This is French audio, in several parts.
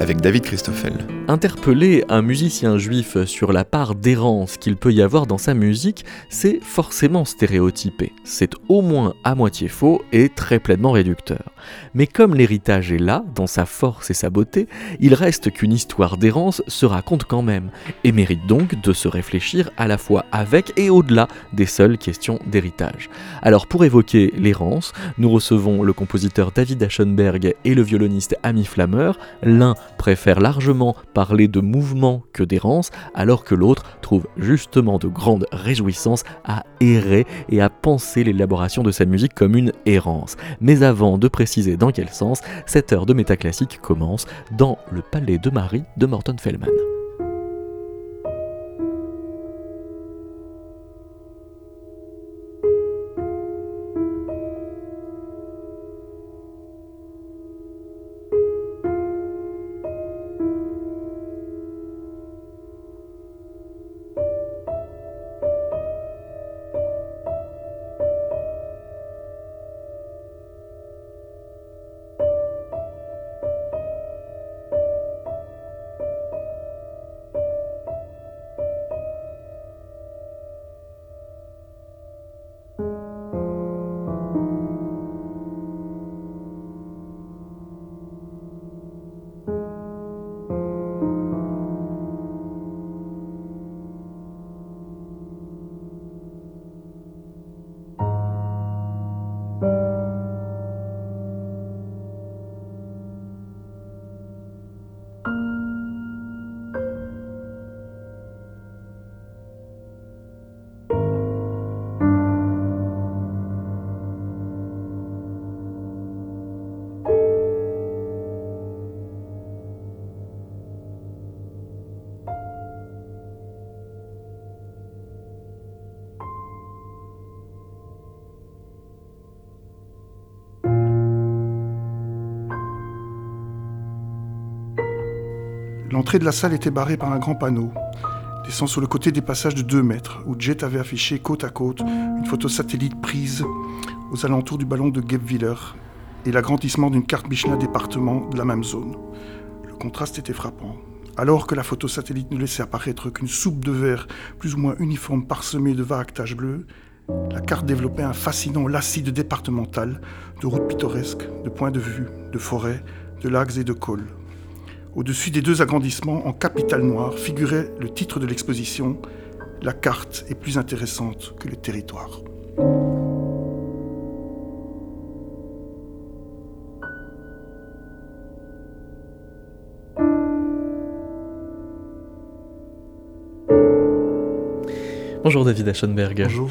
avec David Christoffel. Interpeller un musicien juif sur la part d'errance qu'il peut y avoir dans sa musique, c'est forcément stéréotypé. C'est au moins à moitié faux et très pleinement réducteur. Mais comme l'héritage est là, dans sa force et sa beauté, il reste qu'une histoire d'errance se raconte quand même, et mérite donc de se réfléchir à la fois avec et au-delà des seules questions d'héritage. Alors pour évoquer l'errance, nous recevons le compositeur David Aschenberg et le violoniste Ami Flammer, l'un préfère largement parler de mouvement que d'errance, alors que l'autre trouve justement de grandes réjouissances à errer et à penser l'élaboration de sa musique comme une errance. Mais avant de préciser dans quel sens, cette heure de métaclassique commence dans le palais de Marie de Morton Feldman. L'entrée de la salle était barrée par un grand panneau, laissant sur le côté des passages de 2 mètres, où Jet avait affiché côte à côte une photo satellite prise aux alentours du ballon de Gebwiller et l'agrandissement d'une carte Michelin département de la même zone. Le contraste était frappant. Alors que la photo satellite ne laissait apparaître qu'une soupe de verre plus ou moins uniforme parsemée de vagues taches bleues, la carte développait un fascinant lacis de départemental, de routes pittoresques, de points de vue, de forêts, de lacs et de cols. Au-dessus des deux agrandissements, en capital noir, figurait le titre de l'exposition La carte est plus intéressante que le territoire. Bonjour David Aschenberg. Bonjour.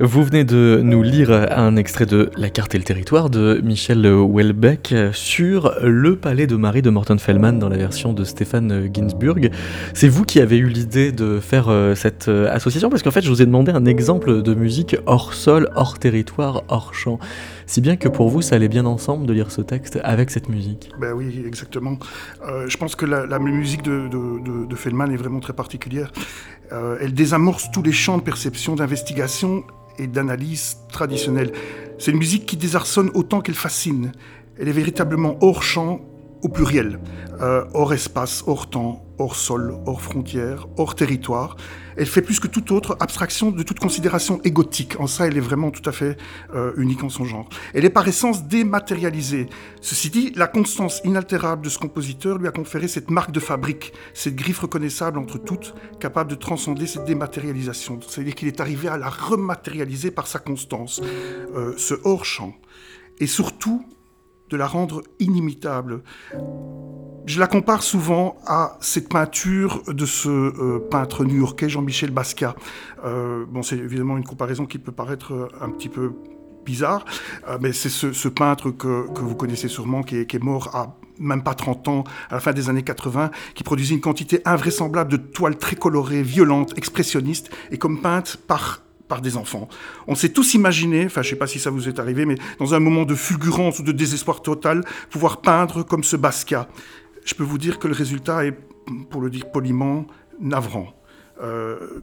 Vous venez de nous lire un extrait de La carte et le territoire de Michel Houellebecq sur le palais de Marie de Morton Feldman dans la version de Stéphane Ginsburg. C'est vous qui avez eu l'idée de faire euh, cette euh, association parce qu'en fait je vous ai demandé un exemple de musique hors sol, hors territoire, hors champ. Si bien que pour vous ça allait bien ensemble de lire ce texte avec cette musique. Ben oui, exactement. Euh, je pense que la, musique de, Feldman est vraiment très particulière. Euh, elle désamorce tous les champs de perception, d'investigation et d'analyse traditionnelle. C'est une musique qui désarçonne autant qu'elle fascine. Elle est véritablement hors champ au pluriel, euh, hors espace, hors temps, hors sol, hors frontières, hors territoire. Elle fait plus que toute autre abstraction de toute considération égotique. En ça, elle est vraiment tout à fait euh, unique en son genre. Elle est par essence dématérialisée. Ceci dit, la constance inaltérable de ce compositeur lui a conféré cette marque de fabrique, cette griffe reconnaissable entre toutes, capable de transcender cette dématérialisation. C'est-à-dire qu'il est arrivé à la rematérialiser par sa constance, euh, ce hors-champ. Et surtout, de la rendre inimitable. Je la compare souvent à cette peinture de ce euh, peintre new-yorkais Jean-Michel Basquiat. Euh, bon, c'est évidemment une comparaison qui peut paraître euh, un petit peu bizarre, mais c'est ce, peintre que, vous connaissez sûrement, qui est, qui est, mort à même pas 30 ans, à la fin des années 80, qui produisait une quantité invraisemblable de toiles très colorées, violentes, expressionnistes, et comme peintes par par des enfants. On s'est tous imaginé, enfin je ne sais pas si ça vous est arrivé, mais dans un moment de fulgurance ou de désespoir total, pouvoir peindre comme ce Basquiat. Je peux vous dire que le résultat est, pour le dire poliment, navrant.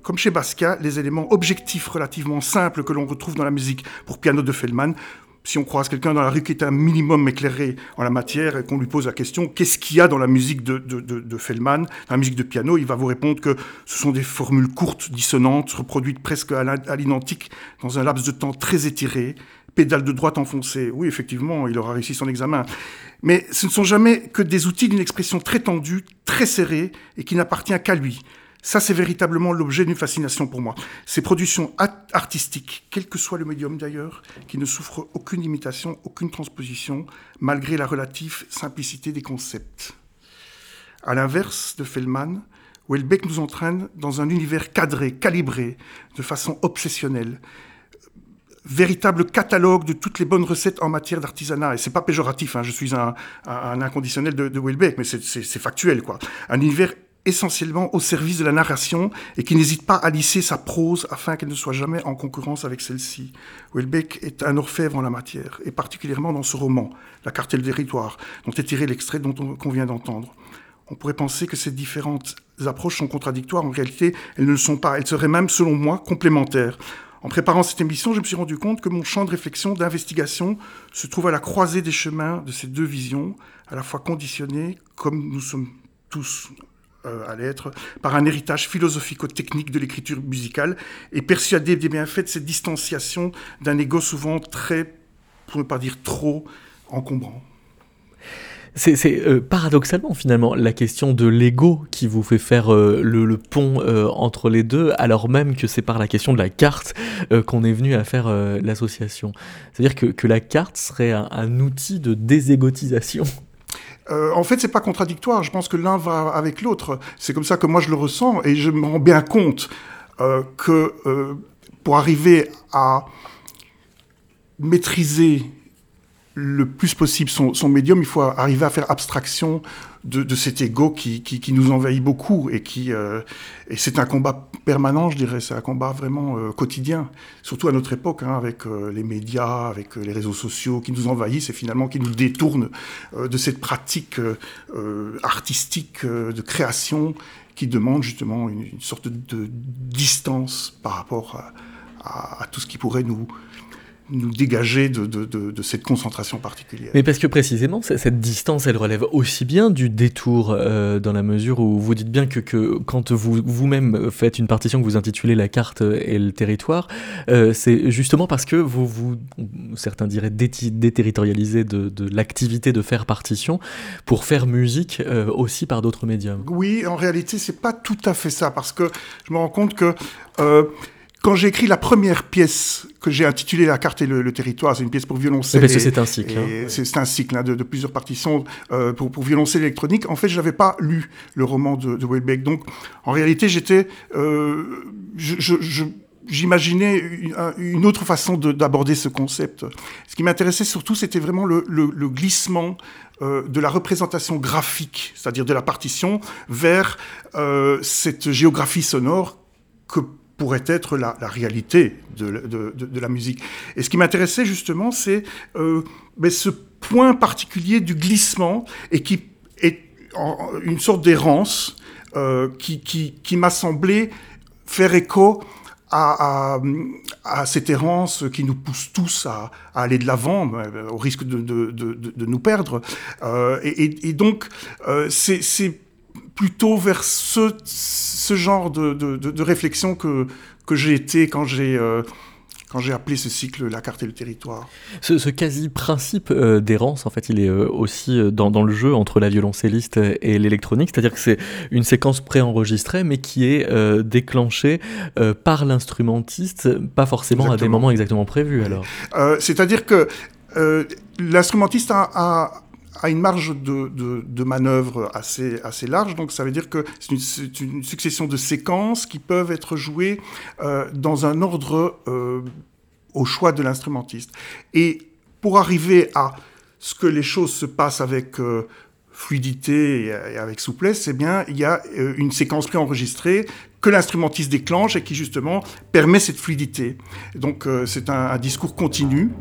comme chez Basquiat, les éléments objectifs relativement simples que l'on retrouve dans la musique pour piano de Feldman si on croise quelqu'un dans la rue qui est un minimum éclairé en la matière et qu'on lui pose la question qu'est-ce qu'il y a dans la musique de, de, de, dans la musique de piano, il va vous répondre que ce sont des formules courtes, dissonantes, reproduites presque à l'identique dans un laps de temps très étiré, pédale de droite enfoncée. Oui, effectivement, il aura réussi son examen. Mais ce ne sont jamais que des outils d'une expression très tendue, très serrée et qui n'appartient qu'à lui. Ça, c'est véritablement l'objet d'une fascination pour moi. Ces productions artistiques, quel que soit le médium d'ailleurs, qui ne souffrent aucune imitation, aucune transposition, malgré la relative simplicité des concepts. À l'inverse de Feldman, Welbeck nous entraîne dans un univers cadré, calibré, de façon obsessionnelle, véritable catalogue de toutes les bonnes recettes en matière d'artisanat. Et c'est pas péjoratif, hein, je suis un, inconditionnel de, de Welbeck, mais c'est factuel, quoi. Un univers essentiellement au service de la narration et qui n'hésite pas à lisser sa prose afin qu'elle ne soit jamais en concurrence avec celle-ci. Welbeck est un orfèvre en la matière, et particulièrement dans ce roman, La carte et le territoire, dont est tiré l'extrait dont on, vient d'entendre. On pourrait penser que ces différentes approches sont contradictoires. En réalité, elles ne le sont pas. Elles seraient même, selon moi, complémentaires. En préparant cette émission, je me suis rendu compte que mon champ de réflexion, d'investigation, se trouve à la croisée des chemins de ces deux visions, à la fois conditionnées, comme nous sommes tous euh, l'être, par un héritage philosophico-technique de l'écriture musicale, et persuadé des bienfaits de cette distanciation d'un ego souvent très, pour ne pas dire trop, encombrant. C'est euh, paradoxalement finalement la question de l'ego qui vous fait faire euh, le, pont entre les deux, alors même que c'est par la question de la carte qu'on est venu à faire l'association. C'est-à-dire que, la carte serait un outil de déségotisation euh, en fait, c'est pas contradictoire. Je pense que l'un va avec l'autre. C'est comme ça que moi je le ressens et je me rends bien compte euh, que euh, pour arriver à maîtriser le plus possible son, médium, il faut arriver à faire abstraction de, cet ego qui, nous envahit beaucoup et qui euh, et c'est un combat permanent, je dirais, c'est un combat vraiment euh, quotidien, surtout à notre époque, hein, avec euh, les médias, avec les réseaux sociaux qui nous envahissent et finalement qui nous détournent de cette pratique artistique de création qui demande justement une, sorte de, distance par rapport à tout ce qui pourrait nous nous dégager de, de, de, cette concentration particulière. Mais parce que précisément, cette distance, elle relève aussi bien du détour, euh, dans la mesure où vous dites bien que, que quand vous vous-même faites une partition que vous intitulez La carte et le territoire, euh, c'est justement parce que vous, vous certains diraient, déterritorialisez de, de l'activité de faire partition pour faire musique euh, aussi par d'autres médiums. Oui, en réalité, c'est pas tout à fait ça, parce que je me rends compte que quand j'ai écrit la première pièce que j'ai intitulée La carte et le, territoire, c'est une pièce pour violoncelle. c'est un cycle. Hein. C'est un cycle hein, de, plusieurs partitions euh, pour, pour violoncelle électronique. En fait, je n'avais pas lu le roman de, de Welbeck. Donc, en réalité, j'étais, euh, j'imaginais une, autre façon d'aborder ce concept. Ce qui m'intéressait surtout, c'était vraiment le, le, glissement euh, de la représentation graphique, c'est-à-dire de la partition, vers euh, cette géographie sonore que pourrait être la, réalité de, la musique. Et ce qui m'intéressait justement, c'est euh, ce point particulier du glissement et qui est une sorte d'errance euh, qui, m'a semblé faire écho à, cette errance qui nous pousse tous à, aller de l'avant, euh, au risque de, nous perdre. et, donc, c'est plutôt vers ce, ce genre de, de, réflexion que, que j'ai été quand j'ai euh, quand j'ai appelé ce cycle La carte et le territoire. Ce, quasi-principe euh, d'errance, en fait, il est euh, aussi dans, dans, le jeu entre la violoncelliste et l'électronique, c'est-à-dire que c'est une séquence préenregistrée, mais qui est déclenchée par l'instrumentiste, pas forcément à des moments exactement prévus, alors. c'est-à-dire que l'instrumentiste a a une marge de, manœuvre assez, assez large, donc ça veut dire que c'est une, succession de séquences qui peuvent être jouées euh, dans un ordre euh, au choix de l'instrumentiste. Et pour arriver à ce que les choses se passent avec euh, fluidité et, avec souplesse, eh bien, il y a une séquence préenregistrée que l'instrumentiste déclenche et qui justement permet cette fluidité. Donc c'est un, un, discours continu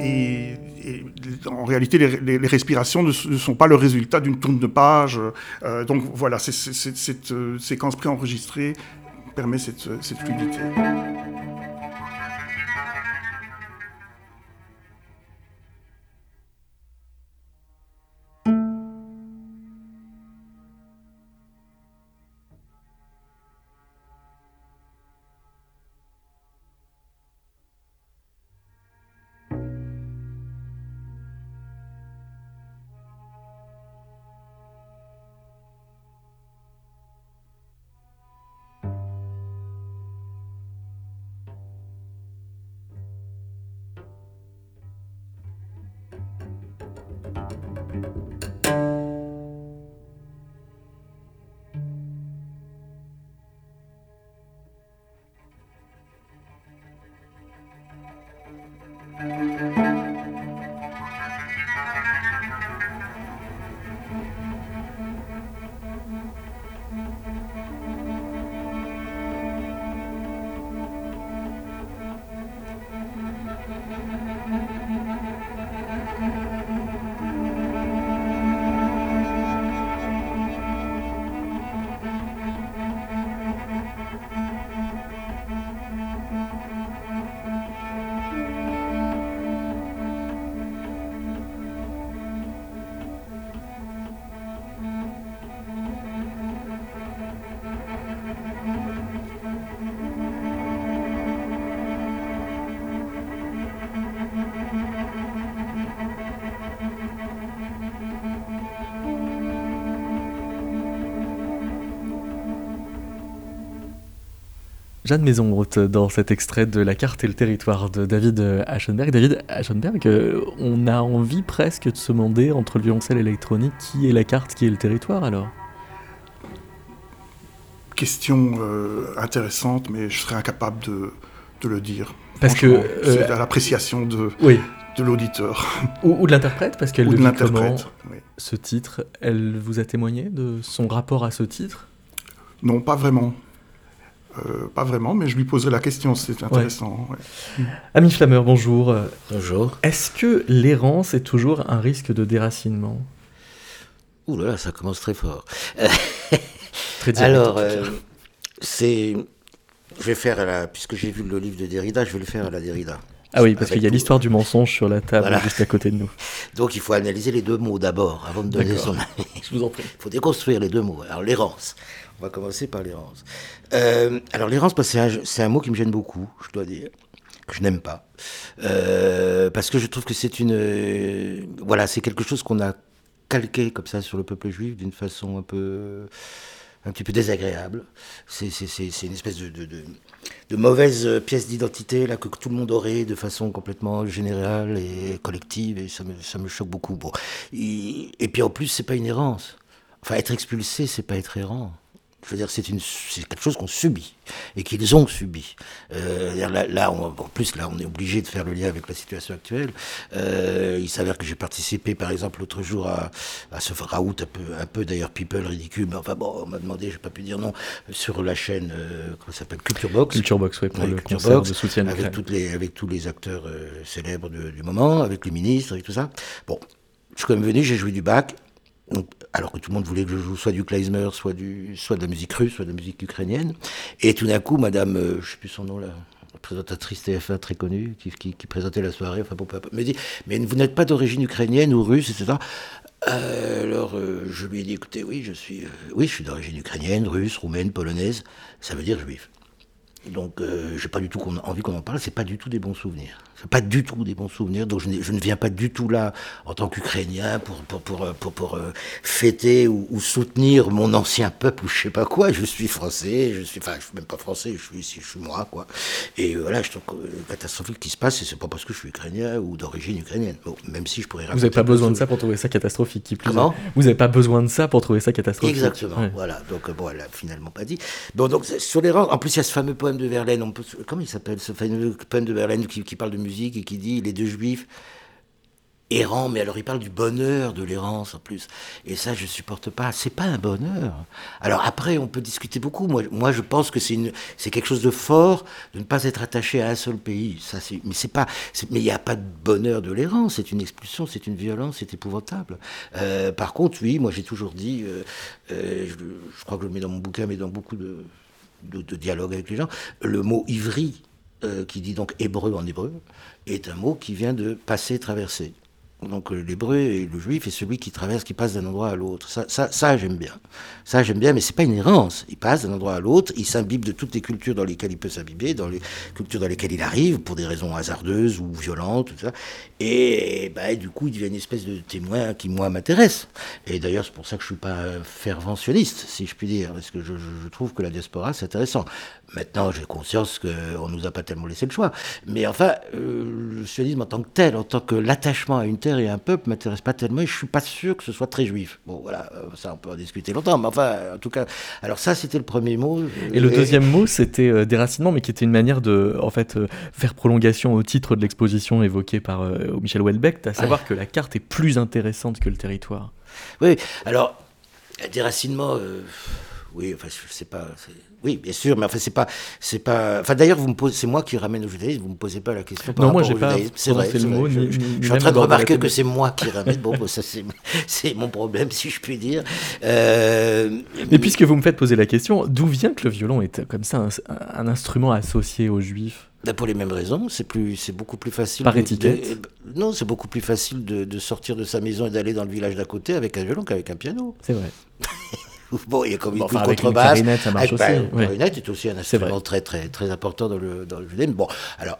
et en réalité, les, respirations ne, sont pas le résultat d'une tourne de page. donc voilà, cette séquence préenregistrée permet cette fluidité. Jeanne Maison dans cet extrait de La carte et le territoire de David Aschenberg. David Aschenberg, euh, on a envie presque de se demander entre le violoncelle électronique qui est la carte, qui est le territoire alors? Question euh, intéressante, mais je serais incapable de, le dire. Parce que. c'est euh, à l'appréciation de, de l'auditeur. Ou, de l'interprète, parce qu'elle le comment ce titre? Elle vous a témoigné de son rapport à ce titre? Non, pas vraiment. Euh, pas vraiment, mais je lui poserai la question, c'est intéressant. Ami Flammeur, bonjour. Bonjour. Est-ce que l'errance est toujours un risque de déracinement? Ouh là là, ça commence très fort. très direct, Alors, euh, c'est. Je vais faire, la... puisque j'ai vu le livre de Derrida, je vais le faire à la Derrida. Ah oui, parce qu'il y a l'histoire du mensonge sur la table juste à côté de nous. Donc il faut analyser les deux mots d'abord, avant de donner son avis. Je vous en prie. Il faut déconstruire les deux mots. Alors l'errance. On va commencer par l'errance. Euh, alors l'errance, c'est un, mot qui me gêne beaucoup, je dois dire, que je n'aime pas, euh, parce que je trouve que c'est une, euh, voilà, c'est quelque chose qu'on a calqué comme ça sur le peuple juif d'une façon un peu, un petit peu désagréable. C'est une espèce de, de, mauvaise pièce d'identité là que tout le monde aurait de façon complètement générale et collective, et ça me, choque beaucoup. Et, et puis en plus, c'est pas une errance. Enfin, être expulsé, c'est pas être errant. Je veux dire, c'est quelque chose qu'on subit et qu'ils ont subi. Euh, là, là en plus, là, on est obligé de faire le lien avec la situation actuelle. Euh, il s'avère que j'ai participé, par exemple, l'autre jour à, à, ce raout un peu, un peu d'ailleurs people ridicule, mais enfin bon, on m'a demandé, j'ai pas pu dire non, sur la chaîne, euh, comment ça s'appelle, Culture Box. Culture Box, oui, pour le concert de soutien avec, toutes les, avec tous les acteurs célèbres du moment, avec les ministres et tout ça. Bon, je suis quand même venu, j'ai joué du bac alors que tout le monde voulait que je joue soit du klezmer, soit, du, soit de la musique russe, soit de la musique ukrainienne. Et tout d'un coup, madame, euh, je sais plus son nom là, présentatrice TF1 très connue, qui, présentait la soirée, enfin me dit, mais vous n'êtes pas d'origine ukrainienne ou russe, etc. Euh, alors, euh, je lui ai dit, écoutez, oui, je suis, oui, je suis d'origine ukrainienne, russe, roumaine, polonaise, ça veut dire juif. Donc, j'ai pas du tout envie qu'on en parle, c'est pas du tout des bons souvenirs pas du tout des bons souvenirs. Donc je, ne viens pas du tout là en tant qu'Ukrainien pour, pour, pour, pour, pour euh, fêter ou, soutenir mon ancien peuple ou je sais pas quoi. Je suis français, je suis, enfin, je suis même pas français, je suis je suis moi, quoi. Et voilà, je trouve catastrophique qui se passe, c'est pas parce que je suis ukrainien ou d'origine ukrainienne. Bon, même si je pourrais Vous n'avez pas besoin de ça pour trouver ça catastrophique. Qui plus Comment? Vous n'avez pas besoin de ça pour trouver ça catastrophique. Exactement, voilà. Donc bon, elle a finalement pas dit. Bon, donc sur les rangs, en plus il y a ce fameux poème de Verlaine, on peut, comment il s'appelle, ce fameux poème de Verlaine qui, qui parle de musique et qui dit les deux juifs errant, mais alors il parle du bonheur de l'errance en plus. Et ça, je supporte pas. C'est pas un bonheur. Alors après, on peut discuter beaucoup. Moi, moi je pense que c'est quelque chose de fort de ne pas être attaché à un seul pays. Ça, mais c'est pas, mais il n'y a pas de bonheur de l'errance. C'est une expulsion, c'est une violence, c'est épouvantable. Euh, par contre, oui, moi j'ai toujours dit, euh, euh, je, je, crois que je le mets dans mon bouquin, mais dans beaucoup de, de, de dialogues avec les gens, le mot ivri, qui dit donc hébreu en hébreu, est un mot qui vient de passer, traverser. Donc euh, l'hébreu et le juif est celui qui traverse, qui passe d'un endroit à l'autre. Ça, ça, ça j'aime bien. Ça j'aime bien, mais c'est pas une errance. Il passe d'un endroit à l'autre, il s'imbibe de toutes les cultures dans lesquelles il peut s'imbiber, dans les cultures dans lesquelles il arrive, pour des raisons hasardeuses ou violentes, tout ça. Et bah, du coup, il devient une espèce de témoin qui moi m'intéresse. Et d'ailleurs, c'est pour ça que je suis pas ferventionniste, si je puis dire, parce que je, je trouve que la diaspora c'est intéressant. Maintenant, j'ai conscience qu'on nous a pas tellement laissé le choix. Mais enfin, euh, le sionisme en tant que tel, en tant que l'attachement à une terre et à un peuple, m'intéresse pas tellement. Et je suis pas sûr que ce soit très juif. Bon, voilà, euh, ça on peut en discuter longtemps. Mais enfin, en tout cas, alors ça c'était le premier mot. Et le deuxième mot, c'était euh, déracinement, mais qui était une manière de, en fait, euh, faire prolongation au titre de l'exposition évoquée par Michel Houellebecq, à savoir que la carte est plus intéressante que le territoire. Oui, alors déracinement. Oui, enfin, je sais pas. Oui, bien sûr, mais enfin, c'est pas, c'est pas. Enfin, d'ailleurs, vous me posez, c'est moi qui ramène au judaïsme. Vous me posez pas la question. Par non, moi, j'ai pas. C'est vrai. Le mot, je, ni, je, ni, je suis en train de remarquer que c'est moi qui ramène. bon, bon, ça, c'est, mon problème, si je puis dire. Euh, mais, mais puisque vous me faites poser la question, d'où vient que le violon est comme ça un, un instrument associé aux juifs? Ben pour les mêmes raisons, c'est plus, c'est beaucoup plus facile. Par de, étiquette? de, non, c'est beaucoup plus facile de, de, sortir de sa maison et d'aller dans le village d'à côté avec un violon qu'avec un piano. C'est vrai. Bon, il y a comme bon, une enfin, contrebasse. Avec une clarinette, ça marche avec, aussi. bah, clarinette est aussi un instrument très, très, très important dans le, dans le. Bon, alors,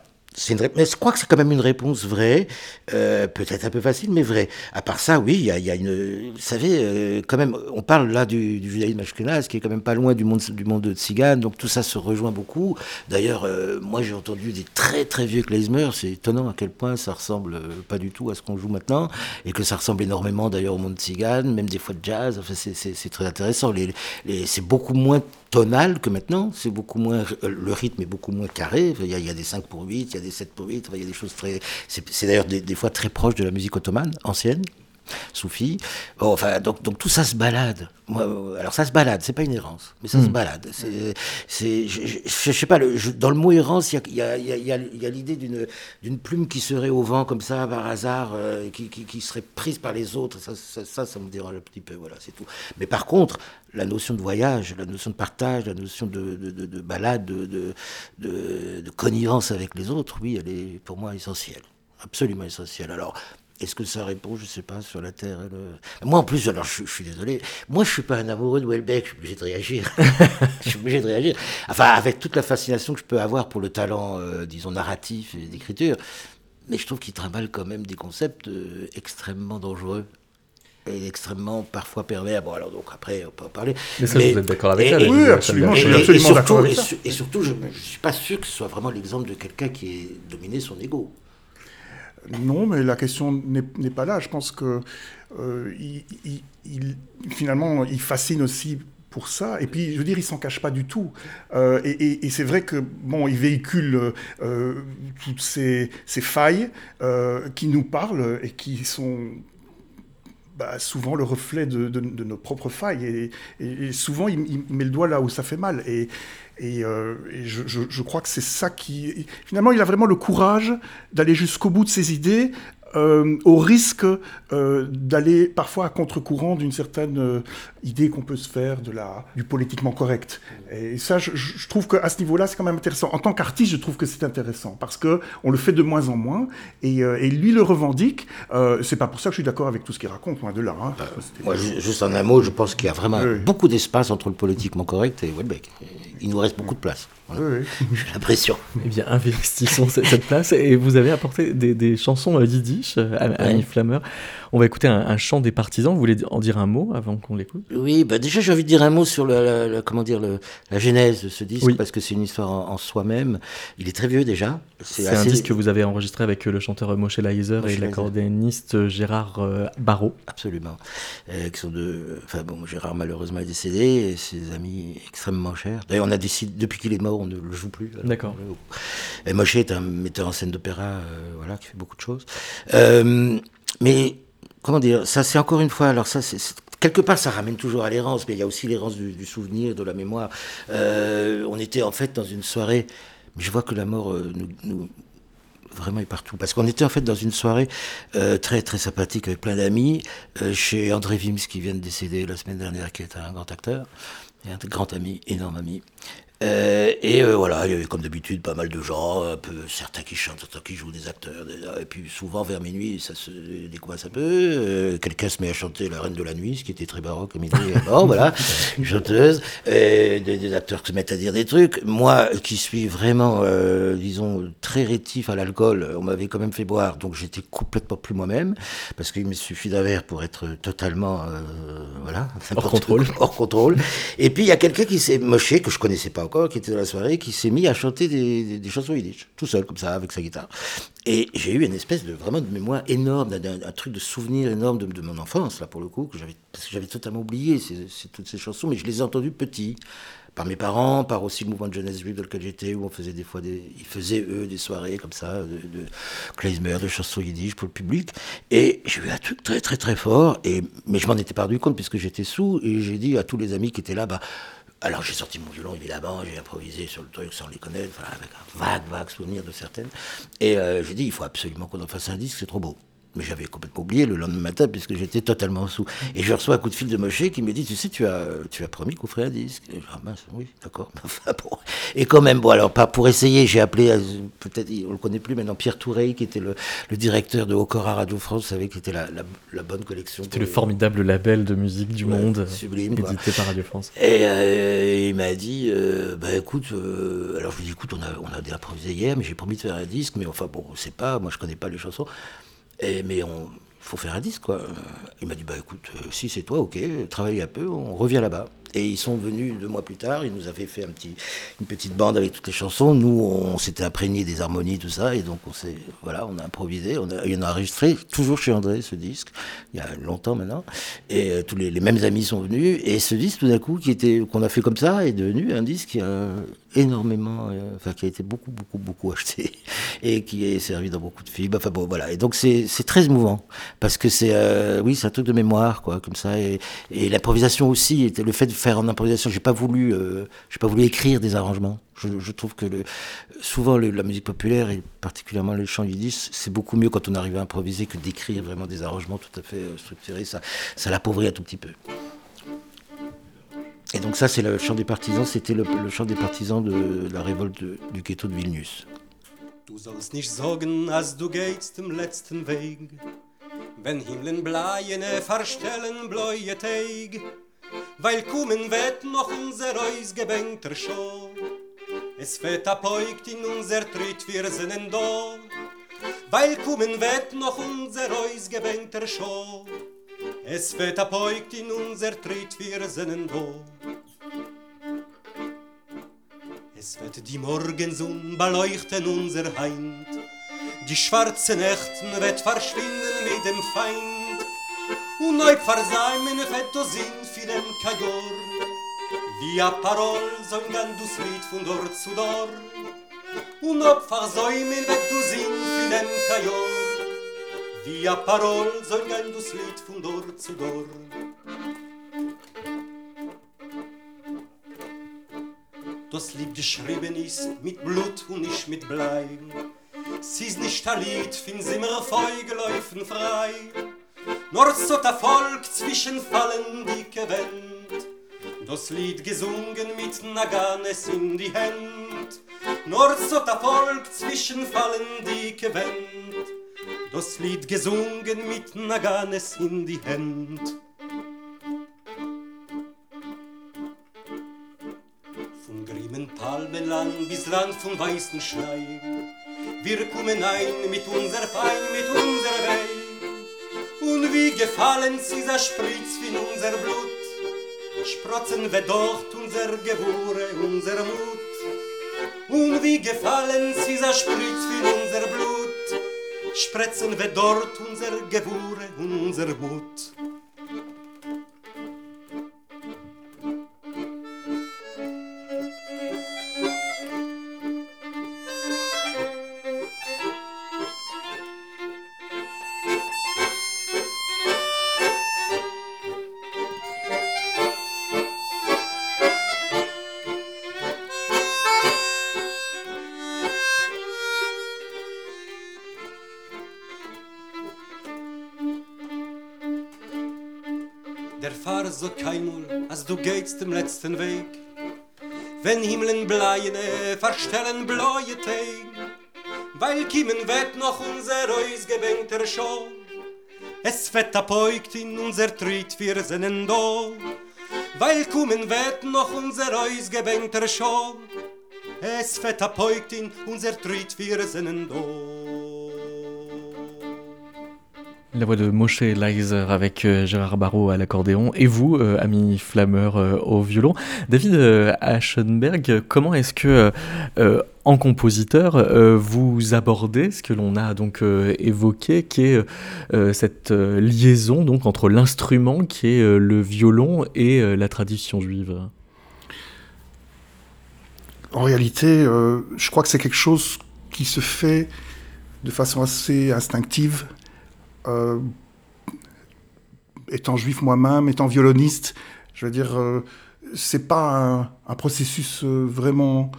une mais je crois que c'est quand même une réponse vraie, euh, peut-être un peu facile, mais vraie. À part ça, oui, il y a, une, vous savez, euh, quand même, on parle là du, du judaïsme ashkénaze, qui est quand même pas loin du monde du monde de Tzigane, donc tout ça se rejoint beaucoup. D'ailleurs, euh, moi j'ai entendu des très très vieux klezmer, c'est étonnant à quel point ça ressemble pas du tout à ce qu'on joue maintenant, et que ça ressemble énormément d'ailleurs au monde Tzigane, même des fois de jazz. Enfin, c'est très intéressant. Les, les, c'est beaucoup moins tonal que maintenant, c'est beaucoup moins, le rythme est beaucoup moins carré, il y a, il y a des 5 pour 8, il y a des 7 pour 8, il y a des choses très, c'est d'ailleurs des, fois très proche de la musique ottomane, ancienne, soufie. Bon, enfin, donc, donc tout ça se balade. Moi, alors ça se balade, c'est pas une errance, mais ça mmh. se balade. C'est, je, je, je, sais pas, le, je, dans le mot errance, il y a, y a, y a, y a l'idée d'une, d'une plume qui serait au vent comme ça par hasard, euh, qui, qui, qui, serait prise par les autres. Ça, ça, ça, ça me dérange un petit peu. Voilà, c'est tout. Mais par contre, la notion de voyage, la notion de partage, la notion de, de, de, de balade, de, de, de, connivence avec les autres, oui, elle est pour moi essentielle, absolument essentielle. Alors, est-ce que ça répond, je sais pas, sur la Terre le... Moi, en plus, alors, je, je, suis désolé, moi, je suis pas un amoureux de Welbeck, je suis obligé de réagir. je suis obligé de réagir. Enfin, avec toute la fascination que je peux avoir pour le talent, euh, disons, narratif et d'écriture, mais je trouve qu'il trimballe quand même des concepts euh, extrêmement dangereux et extrêmement parfois pervers. Bon, alors donc après, on peut en parler. Mais ça, mais, vous êtes d'accord avec ça Oui, absolument, je suis absolument d'accord avec et, ça. Et surtout, je ne suis pas sûr que ce soit vraiment l'exemple de quelqu'un qui ait dominé son ego. Non, mais la question n'est pas là. Je pense que euh, il, finalement, il fascine aussi pour ça. Et puis, je veux dire, il s'en cache pas du tout. Euh, et, c'est vrai que bon, il véhicule euh, toutes ces, failles qui nous parlent et qui sont bah, souvent le reflet de, nos propres failles. Et, souvent, il, met le doigt là où ça fait mal. Et, euh, je, crois que c'est ça qui... Finalement, il a vraiment le courage d'aller jusqu'au bout de ses idées, euh, au risque euh, d'aller parfois à contre-courant d'une certaine idée qu'on peut se faire de la, du politiquement correct. Et ça, je, je trouve qu'à ce niveau-là, c'est quand même intéressant. En tant qu'artiste, je trouve que c'est intéressant parce que on le fait de moins en moins et, euh, et lui le revendique. Euh, c'est pas pour ça que je suis d'accord avec tout ce qu'il raconte, loin de là. Hein. Moi, juste en un mot, je pense qu'il y a vraiment oui. beaucoup d'espace entre le politiquement correct et Welbeck. Il nous reste beaucoup de place. Voilà. Oui, oui. J'ai l'impression. Eh bien, investissons cette place. Et vous avez apporté des, des chansons yiddish, Annie ouais. Flammer. On va écouter un, un, chant des partisans. Vous voulez en dire un mot avant qu'on l'écoute? Oui, bah déjà j'ai envie de dire un mot sur le, comment dire, le, la genèse de ce disque, oui. parce que c'est une histoire en, en soi-même. Il est très vieux déjà. C'est assez... un disque que vous avez enregistré avec le chanteur Moshe Leiser et l'accordéoniste Gérard euh, Barrault. Absolument. Euh, qui sont deux... Enfin bon, Gérard malheureusement est décédé, et ses amis extrêmement chers. D'ailleurs, on a décidé, depuis qu'il est mort, on ne le joue plus. D'accord. Et Moshe est un metteur en scène d'opéra, euh, voilà, qui fait beaucoup de choses. Euh, mais comment dire, ça c'est encore une fois, alors ça c'est quelque part ça ramène toujours à l'errance, mais il y a aussi l'errance du, souvenir, de la mémoire. Euh, on était en fait dans une soirée, mais je vois que la mort euh, nous, vraiment est partout. Parce qu'on était en fait dans une soirée euh, très très sympathique avec plein d'amis chez André Vims qui vient de décéder la semaine dernière, qui est un grand acteur et un grand ami, énorme ami. Euh, et euh, voilà, il y avait comme d'habitude pas mal de gens, un peu, certains qui chantent, certains qui jouent des acteurs. Et puis souvent vers minuit, ça se décoince un peu. Euh, quelqu'un se met à chanter La Reine de la Nuit, ce qui était très baroque comme idée. bon, voilà, une chanteuse. Et des, acteurs qui se mettent à dire des trucs. Moi, qui suis vraiment, disons, très rétif à l'alcool, on m'avait quand même fait boire, donc j'étais complètement plus moi-même, parce qu'il me suffit d'un verre pour être totalement, voilà, hors contrôle. hors contrôle. Et puis il y a quelqu'un qui s'est moché, que je connaissais pas encore, qui était dans la soirée, qui s'est mis à chanter des, chansons yiddish, tout seul, comme ça, avec sa guitare. Et j'ai eu une espèce de vraiment de mémoire énorme, un, truc de souvenir énorme de, mon enfance, là, pour le coup, que j'avais, parce que j'avais totalement oublié toutes ces chansons, mais je les ai entendues petit par mes parents, par aussi le mouvement de jeunesse juive dans lequel j'étais, où on faisait des fois des, ils faisaient eux des soirées comme ça, de, de de chansons yiddish pour le public. Et j'ai eu un truc très très très fort, et, mais je m'en étais pas rendu compte puisque j'étais sous, et j'ai dit à tous les amis qui étaient là, bah, alors j'ai sorti mon violon évidemment, j'ai improvisé sur le truc sans les connaître, avec un vague, vague souvenir de certaines. Et euh, j'ai dit, il faut absolument qu'on en fasse un disque, c'est trop beau. Mais j'avais complètement oublié le lendemain matin puisque j'étais totalement sous. Et je reçois un coup de fil de Moshe qui me dit Tu sais, tu as, tu as promis qu'on ferait un disque. Et je dis, ah mince, oui, d'accord. Et quand même, bon, alors, pas pour essayer, j'ai appelé, euh, peut-être, on le connaît plus maintenant, Pierre Touré, qui était le, le directeur de Okora Radio France, vous savez, qui était la, la, bonne collection. C'était le formidable label de musique du monde, sublime, édité par Radio France. Et euh, il m'a dit euh, Bah écoute, alors je lui ai dit Écoute, on a, on a improvisé hier, mais j'ai promis de faire un disque, mais enfin, bon, c'est pas, moi je connais pas les chansons. Et, mais on faut faire un disque, quoi. Il m'a dit, bah écoute, euh, si c'est toi, ok, travaille un peu, on revient là-bas. Et ils sont venus deux mois plus tard, ils nous avaient fait un petit, une petite bande avec toutes les chansons. Nous, on s'était imprégné des harmonies, tout ça, et donc on s'est, voilà, on a improvisé, on a, on a enregistré, toujours chez André, ce disque, il y a longtemps maintenant. Et euh, tous les, mêmes amis sont venus, et ce disque, tout d'un coup, qui était, qu'on a fait comme ça, est devenu un disque énormément, euh, enfin, qui a été beaucoup, beaucoup, beaucoup acheté, et qui est servi dans beaucoup de films. Enfin bon, voilà. Et donc c'est, très émouvant, parce que c'est, euh, oui, c'est un truc de mémoire, quoi, comme ça, et, l'improvisation aussi, le fait de faire en improvisation. J'ai pas voulu, euh, j'ai pas voulu écrire des arrangements. Je, trouve que souvent la musique populaire et particulièrement les chants yiddish, c'est beaucoup mieux quand on arrive à improviser que d'écrire vraiment des arrangements tout à fait structurés. Ça, ça l'appauvrit un tout petit peu. Et donc ça, c'est le chant des partisans. C'était le, chant des partisans de, la révolte du ghetto de Vilnius. Du sollst nicht sagen, als du gehst im letzten Weg, wenn Himmeln bleiene verstellen bläue Teig. weil kommen wird noch unser Reus gebänkter Schau. Es wird apoigt in unser Tritt, wir sind da, weil kommen wird noch unser Reus gebänkter Schau. Es wird apoigt in unser Tritt, wir sind da. Es wird die Morgensonne beleuchten unser Heind, die schwarze Nächten wird verschwinden mit dem Feind, und neu versäumen wird du Sinn für den Kajor. Wie a Parol soll gan du Lied von dort zu dort, und ob versäumen wird du Sinn für den Kajor. Wie a Parol soll gan du Lied von dort zu dort. Das Lied geschrieben ist mit Blut und nicht mit Blei. Sie ist nicht ein Lied, fin sie mir Feugeläufen frei. Nur so der Volk zwischen fallen die Gewend Das Lied gesungen mit Naganes in die Hand Nur so der Volk zwischen fallen die Gewend Das Lied gesungen mit Naganes in die Hand Von grimmen Palmenland bis Land von weißen Schnee. Wir kommen ein mit unser Fein, mit unser Wein Und wie gefallen sie sa spritz fin unser Blut. Sprotzen we dort unser Gewure, unser Mut. Und wie gefallen sie sa spritz fin unser Blut. Spretzen we dort unser Gewure, unser Mut gehst im letzten Weg. Wenn Himmeln bleiene, verstellen bläue Teig, weil kiemen wird noch unser ausgebänkter Show. Es fett apoigt in unser Tritt, wir sinnen do, weil kommen wird noch unser ausgebänkter Show. Es fett apoigt in unser Tritt, wir sinnen do. La voix de Moshe Leiser avec euh, Gérard Barrault à l'accordéon et vous, euh, ami flammeur euh, au violon. David Aschenberg, comment est-ce que, en compositeur, vous abordez ce que l'on a donc évoqué, qui est cette liaison donc entre l'instrument qui est le violon et la tradition juive? En réalité, je crois que c'est quelque chose qui se fait de façon assez instinctive euh, étant juif moi-même, étant violoniste, je veux dire, euh, c'est pas un, processus euh, vraiment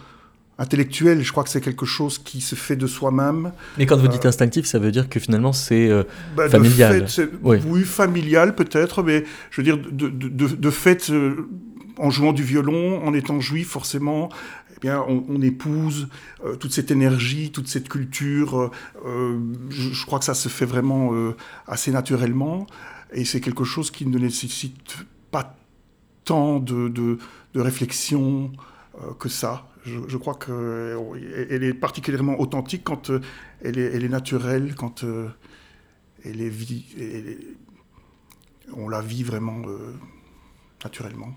intellectuel. Je crois que c'est quelque chose qui se fait de soi-même. Mais quand vous dites instinctif, ça veut dire que finalement c'est bah, familial. oui. familial peut-être, mais je veux dire de, de, de fait, en jouant du violon, en étant juif, forcément, eh bien, on, épouse euh, toute cette énergie, toute cette culture. Euh, euh, je, crois que ça se fait vraiment assez naturellement. Et c'est quelque chose qui ne nécessite pas tant de, réflexion que ça. Je, crois qu'elle est particulièrement authentique quand elle, est, elle, est, naturelle, quand elle est, on la vit vraiment naturellement.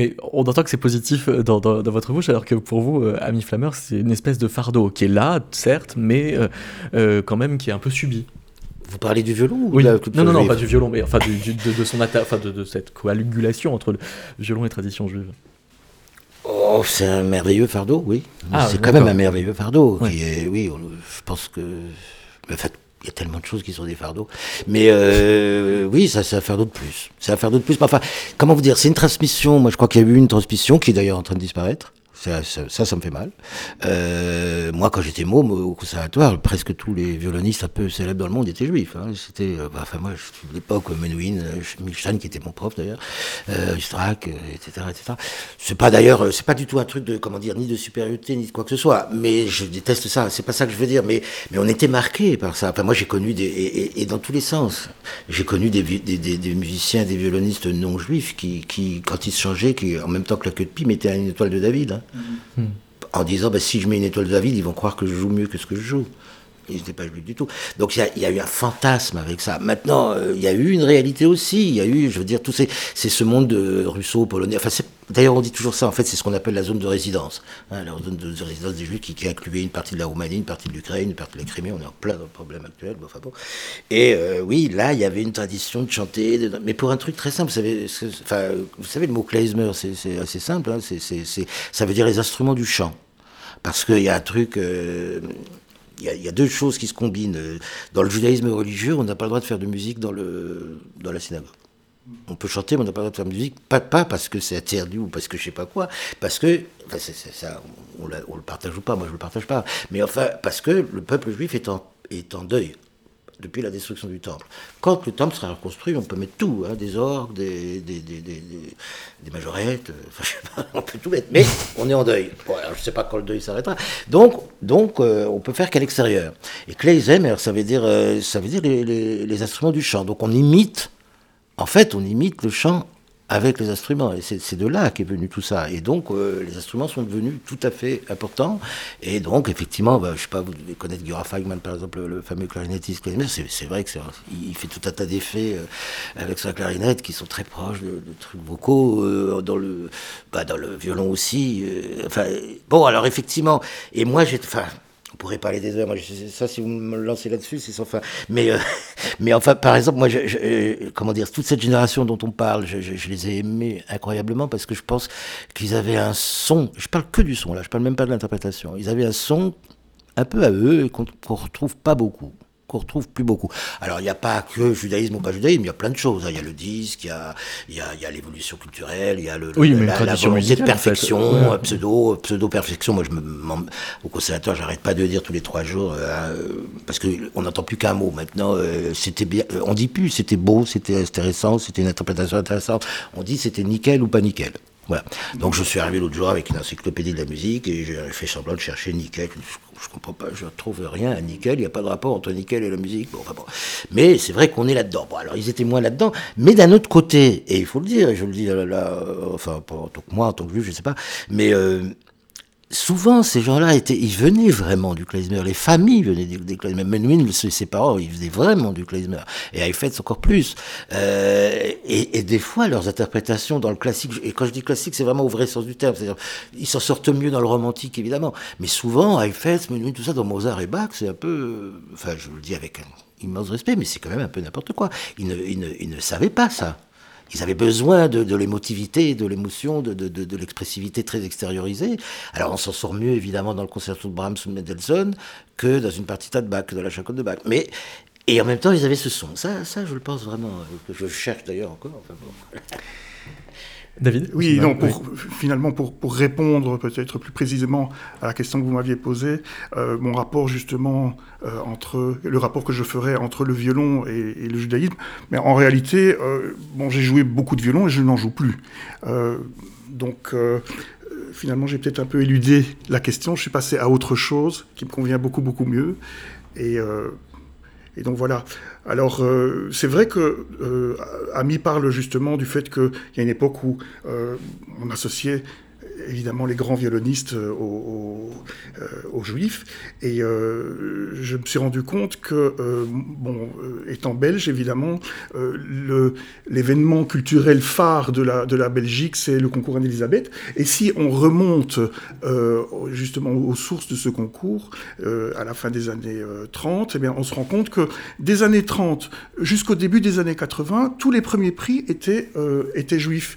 Mais on entend que c'est positif euh, dans, votre bouche, alors que pour vous, euh, Ami Flammer, c'est une espèce de fardeau qui est là, certes, mais euh, quand même qui est un peu subi. Vous parlez du violon oui. Non, non, non, pas du violon, mais enfin de, son enfin de, cette coagulation entre le violon et tradition juive. Oh, c'est un merveilleux fardeau, oui. Ah, c'est quand même un merveilleux fardeau. Qui est, oui, je pense que. En fait, il y a tellement de choses qui sont des fardeaux. Mais euh, oui, ça c'est un fardeau de plus. C'est un fardeau de plus. Enfin, comment vous dire C'est une transmission. Moi, je crois qu'il y a eu une transmission qui est d'ailleurs en train de disparaître. Ça, ça, ça, me fait mal. Euh, moi, quand j'étais môme au conservatoire, presque tous les violonistes un peu célèbres dans le monde étaient juifs. Hein. C'était, euh, bah, enfin moi, je, l'époque, Menuhin, euh, Milchan qui était mon prof d'ailleurs, euh, Strack, etc., etc. C'est pas d'ailleurs, c'est pas du tout un truc de, comment dire, ni de supériorité ni de quoi que ce soit. Mais je déteste ça. C'est pas ça que je veux dire. Mais, mais on était marqué par ça. Enfin, moi, j'ai connu des, et, et, dans tous les sens, j'ai connu des, des, des, des, musiciens, des violonistes non juifs qui, qui, quand ils se changeaient, qui, en même temps que la queue de pie, mettaient une étoile de David. Hein. En disant, bah, si je mets une étoile de David, ils vont croire que je joue mieux que ce que je joue. Ils n'étaient pas juifs du tout. Donc il y, a eu un fantasme avec ça. Maintenant, euh, il y a eu une réalité aussi. Il y a eu, je veux dire, tout c'est ce monde de russo, polonais. Enfin, d'ailleurs, on dit toujours ça. En fait, c'est ce qu'on appelle la zone de résidence. Hein, la zone de, résidence des juifs qui, incluait une partie de la Roumanie, une partie de l'Ukraine, une partie de la Crimée. On est en plein dans le problème actuel. Bon. Et euh, oui, là, il y avait une tradition de chanter, mais pour un truc très simple. Vous savez, enfin, vous savez le mot klezmer, c'est assez simple. Hein, ça veut dire les instruments du chant parce qu'il y a un truc, euh, il y, a deux choses qui se combinent. Dans le judaïsme religieux, on n'a pas le droit de faire de musique dans, le, dans la synagogue. On peut chanter, mais on n'a pas le droit de faire de musique, pas, pas parce que c'est interdit ou parce que je sais pas quoi, parce que, ça, on, le partage ou pas, moi je le partage pas, mais enfin, parce que le peuple juif est en, est en deuil depuis la destruction du temple. Quand le temple sera reconstruit, on peut mettre tout, hein, des orgues, des, des, des, des majorettes, euh, enfin, je sais pas, on peut tout mettre, mais on est en deuil. Je ne sais pas quand le deuil s'arrêtera. Donc, donc euh, on peut faire qu'à l'extérieur. Et Kleisemer, ça veut dire, euh, ça veut dire les, les instruments du chant. Donc on imite, en fait, on imite le chant avec les instruments. Et c'est de là qu'est venu tout ça. Et donc, euh, les instruments sont devenus tout à fait importants. Et donc, effectivement, bah, je sais pas, vous devez connaître Gura Feigman, par exemple, le, fameux clarinettiste. C'est vrai que il fait tout un tas d'effets euh, avec sa clarinette qui sont très proches de, trucs vocaux, euh, dans, le, bah, dans le violon aussi. bon, alors effectivement, et moi, j'ai... On pourrait parler des heures. Moi, ça, si vous me lancez là-dessus, c'est sans fin. Mais, euh, mais enfin, par exemple, moi, je, euh, comment dire, toute cette génération dont on parle, je, je, les ai aimés incroyablement parce que je pense qu'ils avaient un son. Je parle que du son, là. Je parle même pas de l'interprétation. Ils avaient un son un peu à eux qu'on ne retrouve pas beaucoup qu'on retrouve plus beaucoup. Alors il n'y a pas que judaïsme ou pas judaïsme, il y a plein de choses. hein. Il y a le disque, il y a, il y a, il y a l'évolution culturelle, il y a le, Oui, le- la, de musicale, en fait. perfection, Ouais. euh, pseudo, pseudo perfection. Moi, je me, au conservatoire, j'arrête pas de dire tous les trois jours, euh, parce que on n'entend plus qu'un mot maintenant. euh, c'était bien, euh, on dit plus, c'était beau, c'était intéressant, c'était une interprétation intéressante. On dit c'était nickel ou pas nickel. Voilà. Donc je suis arrivé l'autre jour avec une encyclopédie de la musique et j'ai fait semblant de chercher nickel. Je, je comprends pas, je trouve rien à nickel. Il n'y a pas de rapport entre nickel et la musique. Mais c'est vrai qu'on est là-dedans. Bon, alors ils étaient moins là-dedans. Mais d'un autre côté, et il faut le dire, et je le dis là, enfin pas en tant que moi, en tant que juif, je sais pas, mais euh, souvent, ces gens-là étaient, ils venaient vraiment du klezmer. Les familles venaient du, du klezmer. Menuhin, ses parents, ils venaient vraiment du klezmer. Et Heifetz encore plus. Euh, et, des fois, leurs interprétations dans le classique, et quand je dis classique, c'est vraiment au vrai sens du terme. C'est-à-dire, ils s'en sortent mieux dans le romantique, évidemment. Mais souvent, Heifetz, Menuhin, tout ça, dans Mozart et Bach, c'est un peu, enfin, je le dis avec un immense respect, mais c'est quand même un peu n'importe quoi. Ils ne, ils ne, ils ne savaient pas ça. Ils avaient besoin de, l'émotivité, de l'émotion, de, l'expressivité très extériorisée. Alors on s'en sort mieux évidemment dans le concerto de Brahms ou de Mendelssohn que dans une partita de Bach, de la chaconne de Bach. Mais et en même temps ils avaient ce son. Ça, ça je le pense vraiment euh, que je cherche d'ailleurs encore. David Oui, non, pour, finalement, pour, pour répondre peut-être plus précisément à la question que vous m'aviez posée, euh, mon rapport justement euh, entre le rapport que je ferais entre le violon et, et le judaïsme, mais en réalité, euh, bon, j'ai joué beaucoup de violon et je n'en joue plus. Donc, finalement, j'ai peut-être un peu éludé la question. Je suis passé à autre chose qui me convient beaucoup, beaucoup mieux. Et, euh, et donc voilà. Alors euh, c'est vrai que euh, Ami parle justement du fait qu'il y a une époque où euh, on associait évidemment les grands violonistes euh, aux, juifs. Et euh, je me suis rendu compte que euh, bon étant belge évidemment l'événement culturel phare de la Belgique c'est le concours Anne-Elisabeth. Et si on remonte justement aux sources de ce concours à la fin des années euh, 30 eh bien on se rend compte que des années 30 jusqu'au début des années 80 tous les premiers prix étaient juifs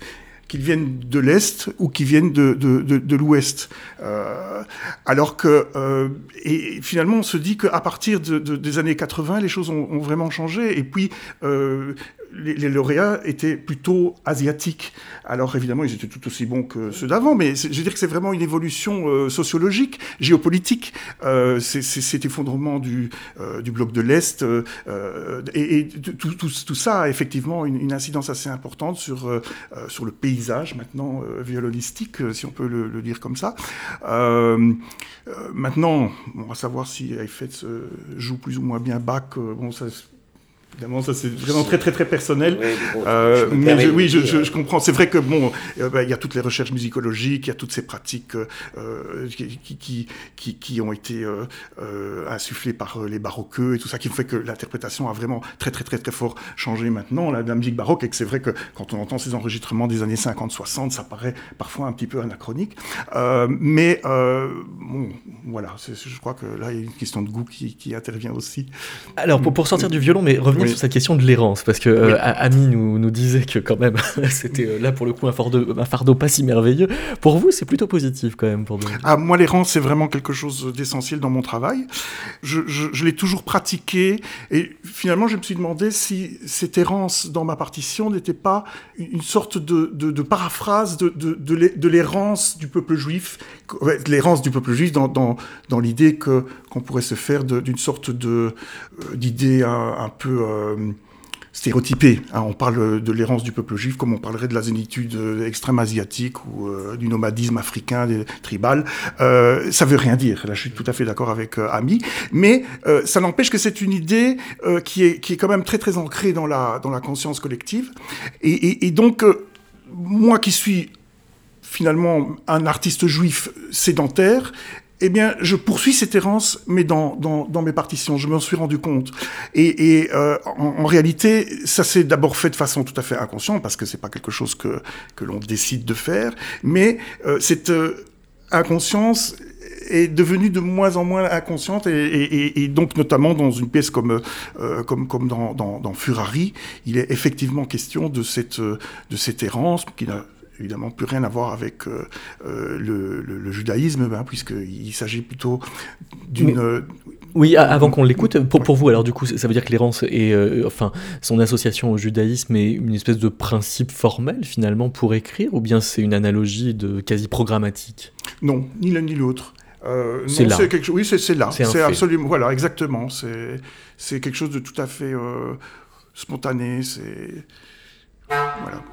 qu'ils viennent de l'Est ou qu'ils viennent de, de, de, l'Ouest. Euh, alors que, euh, et finalement, on se dit qu'à partir de, de, des années 80, les choses ont, ont vraiment changé. Et puis, euh, les, lauréats étaient plutôt asiatiques. Alors évidemment, ils étaient tout aussi bons que ceux d'avant, mais je veux dire que c'est vraiment une évolution euh, sociologique, géopolitique. Euh, c'est cet effondrement du, euh, bloc de l'Est. et, tout, ça a effectivement une, incidence assez importante sur, le paysage maintenant violonistique, si on peut le, dire comme ça. maintenant, on va savoir si Heifetz joue plus ou moins bien Bach. Évidemment, ça c'est vraiment très très très personnel. Oui, bon, euh, je mais je, oui, je, je, je, comprends. C'est vrai que bon, il euh, bah, y a toutes les recherches musicologiques, il y a toutes ces pratiques euh, qui, qui, qui, qui, ont été euh, insufflées par les baroqueux et tout ça, qui fait que l'interprétation a vraiment très très très très fort changé maintenant, la, la musique baroque, et que c'est vrai que quand on entend ces enregistrements des années 50-60, ça paraît parfois un petit peu anachronique. Euh, mais bon, voilà, je crois que là il y a une question de goût qui, qui intervient aussi. Alors pour, pour sortir du violon, mais revenir oui. sur cette question de l'errance, parce que euh. Ami nous, nous disait que quand même c'était euh, là pour le coup un fardeau, un fardeau pas si merveilleux. Pour vous, c'est plutôt positif quand même pour. Ah, moi, l'errance, c'est vraiment quelque chose d'essentiel dans mon travail. Je, je, je l'ai toujours pratiqué et finalement, je me suis demandé si cette errance dans ma partition n'était pas une sorte de, de, de paraphrase de, de l'errance du peuple juif, l'errance du peuple juif dans, dans, dans l'idée que qu'on pourrait se faire d'une sorte de d'idée un, peu euh, stéréotypée. Hein. On parle de l'errance du peuple juif comme on parlerait de la zénitude extrême asiatique ou euh, du nomadisme africain, des, tribal. Euh, ça veut rien dire. Là, je suis tout à fait d'accord avec euh, Ami, mais ça n'empêche que c'est une idée qui est qui est quand même très très ancrée dans la dans la conscience collective. Et donc moi qui suis finalement un artiste juif sédentaire, eh bien, je poursuis cette errance, mais dans, dans, mes partitions, je m'en suis rendu compte. Et, euh, en, réalité, ça s'est d'abord fait de façon tout à fait inconsciente, parce que c'est pas quelque chose que, que l'on décide de faire, mais euh, cette euh, inconscience est devenue de moins en moins inconsciente et, donc notamment dans une pièce comme comme comme dans, dans, dans Furari, il est effectivement question de cette de cette errance qui n'a évidemment plus rien à voir avec euh, euh, le, le, le, judaïsme, hein, puisqu'il s'agit plutôt d'une Oui, avant qu'on l'écoute, pour, vous, alors du coup, ça veut dire que l'errance est, euh, enfin, son association au judaïsme est une espèce de principe formel finalement pour écrire, ou bien c'est une analogie de quasi programmatique Non, ni l'un ni l'autre. Euh, c'est là. Quelque oui, c'est là. C'est absolument, voilà, exactement. C'est quelque chose de tout à fait euh, spontané. C'est voilà.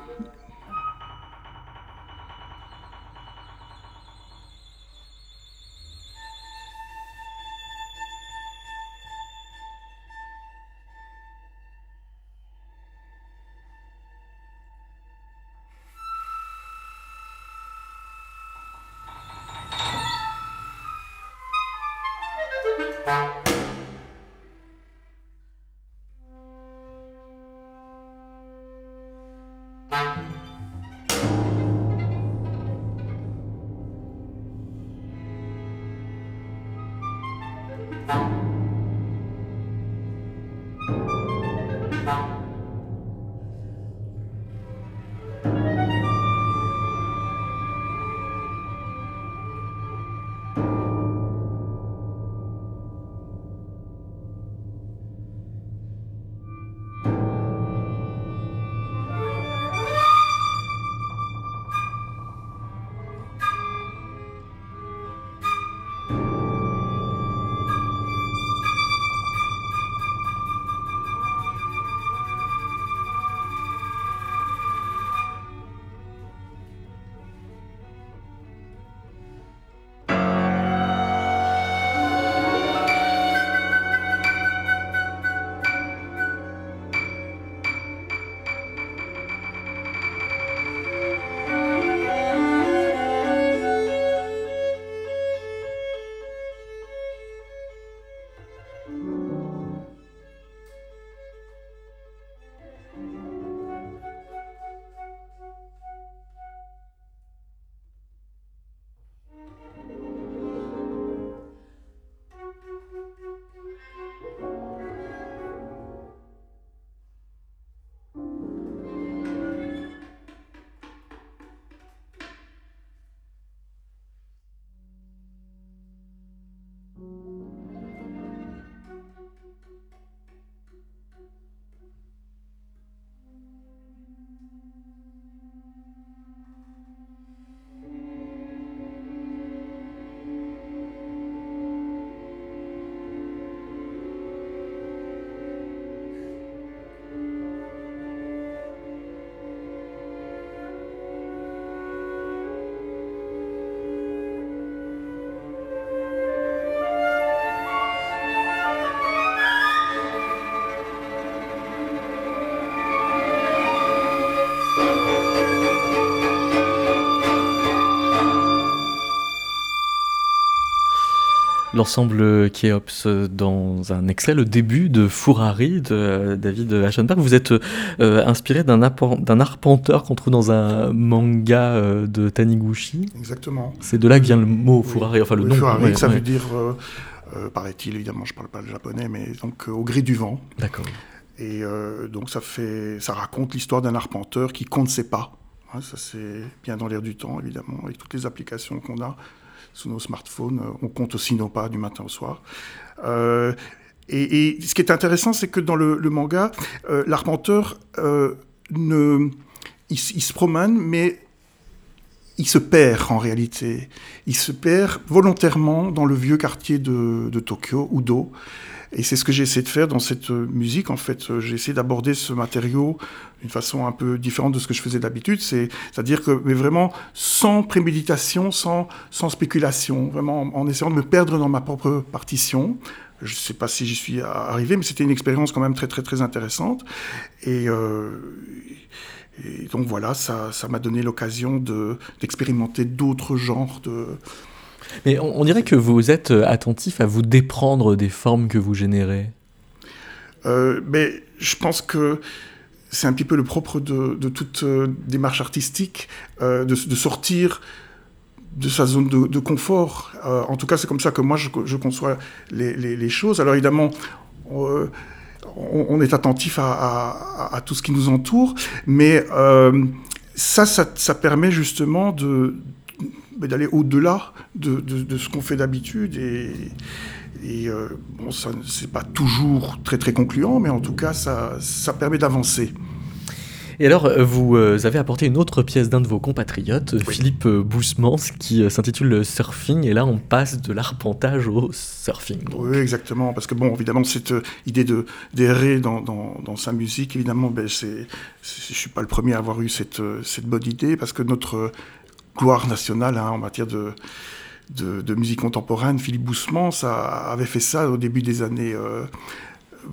L'ensemble Kéops dans un extrait, le début de Fourari de David Aschenberg. Vous êtes euh, inspiré d'un arpenteur qu'on trouve dans un manga euh, de Taniguchi. Exactement. C'est de là que vient le mot Fourari, enfin le nom. Furari, ça veut dire, euh, paraît-il, évidemment, je ne parle pas le japonais, mais donc au gré du vent. D'accord. Et donc ça, fait, ça raconte l'histoire d'un arpenteur qui compte ses pas. ça c'est bien dans l'air du temps, évidemment, avec toutes les applications qu'on a sous nos smartphones. On compte aussi nos pas du matin au soir. Euh, et, ce qui est intéressant, c'est que dans le, manga, euh, l'arpenteur, euh, ne, il, se promène, mais il se perd en réalité. Il se perd volontairement dans le vieux quartier de, Tokyo, Udo. Et c'est ce que j'ai essayé de faire dans cette musique. En fait, j'ai essayé d'aborder ce matériau d'une façon un peu différente de ce que je faisais d'habitude. C'est-à-dire que, mais vraiment sans préméditation, sans, sans spéculation, vraiment en, essayant de me perdre dans ma propre partition. Je ne sais pas si j'y suis arrivé, mais c'était une expérience quand même très, très, très intéressante. Et, euh, et donc voilà, ça m'a donné l'occasion d'expérimenter d'autres genres de, mais on, dirait que vous êtes euh, attentif à vous déprendre des formes que vous générez. Euh, mais je pense que c'est un petit peu le propre de, toute euh, démarche artistique, de, sortir de sa zone de, confort. en tout cas, c'est comme ça que moi, je, conçois les, choses. Alors évidemment, on, est attentif à, tout ce qui nous entoure, mais ça, ça, ça, permet justement de, d'aller au-delà de, de, ce qu'on fait d'habitude et, et euh, bon, ça c'est pas toujours très très concluant, mais en tout cas ça, ça permet d'avancer. Et alors, euh, vous euh, avez apporté une autre pièce d'un de vos compatriotes, Philippe Boussemans, qui s'intitule Surfing, et là on passe de l'arpentage au surfing. Oui, exactement, parce que bon, évidemment, cette idée de d'errer dans, dans, dans, sa musique, évidemment, ben, c'est, je suis pas le premier à avoir eu cette, cette bonne idée, parce que notre gloire nationale hein, en matière de, de, musique contemporaine. Philippe Boussemans avait fait ça au début des années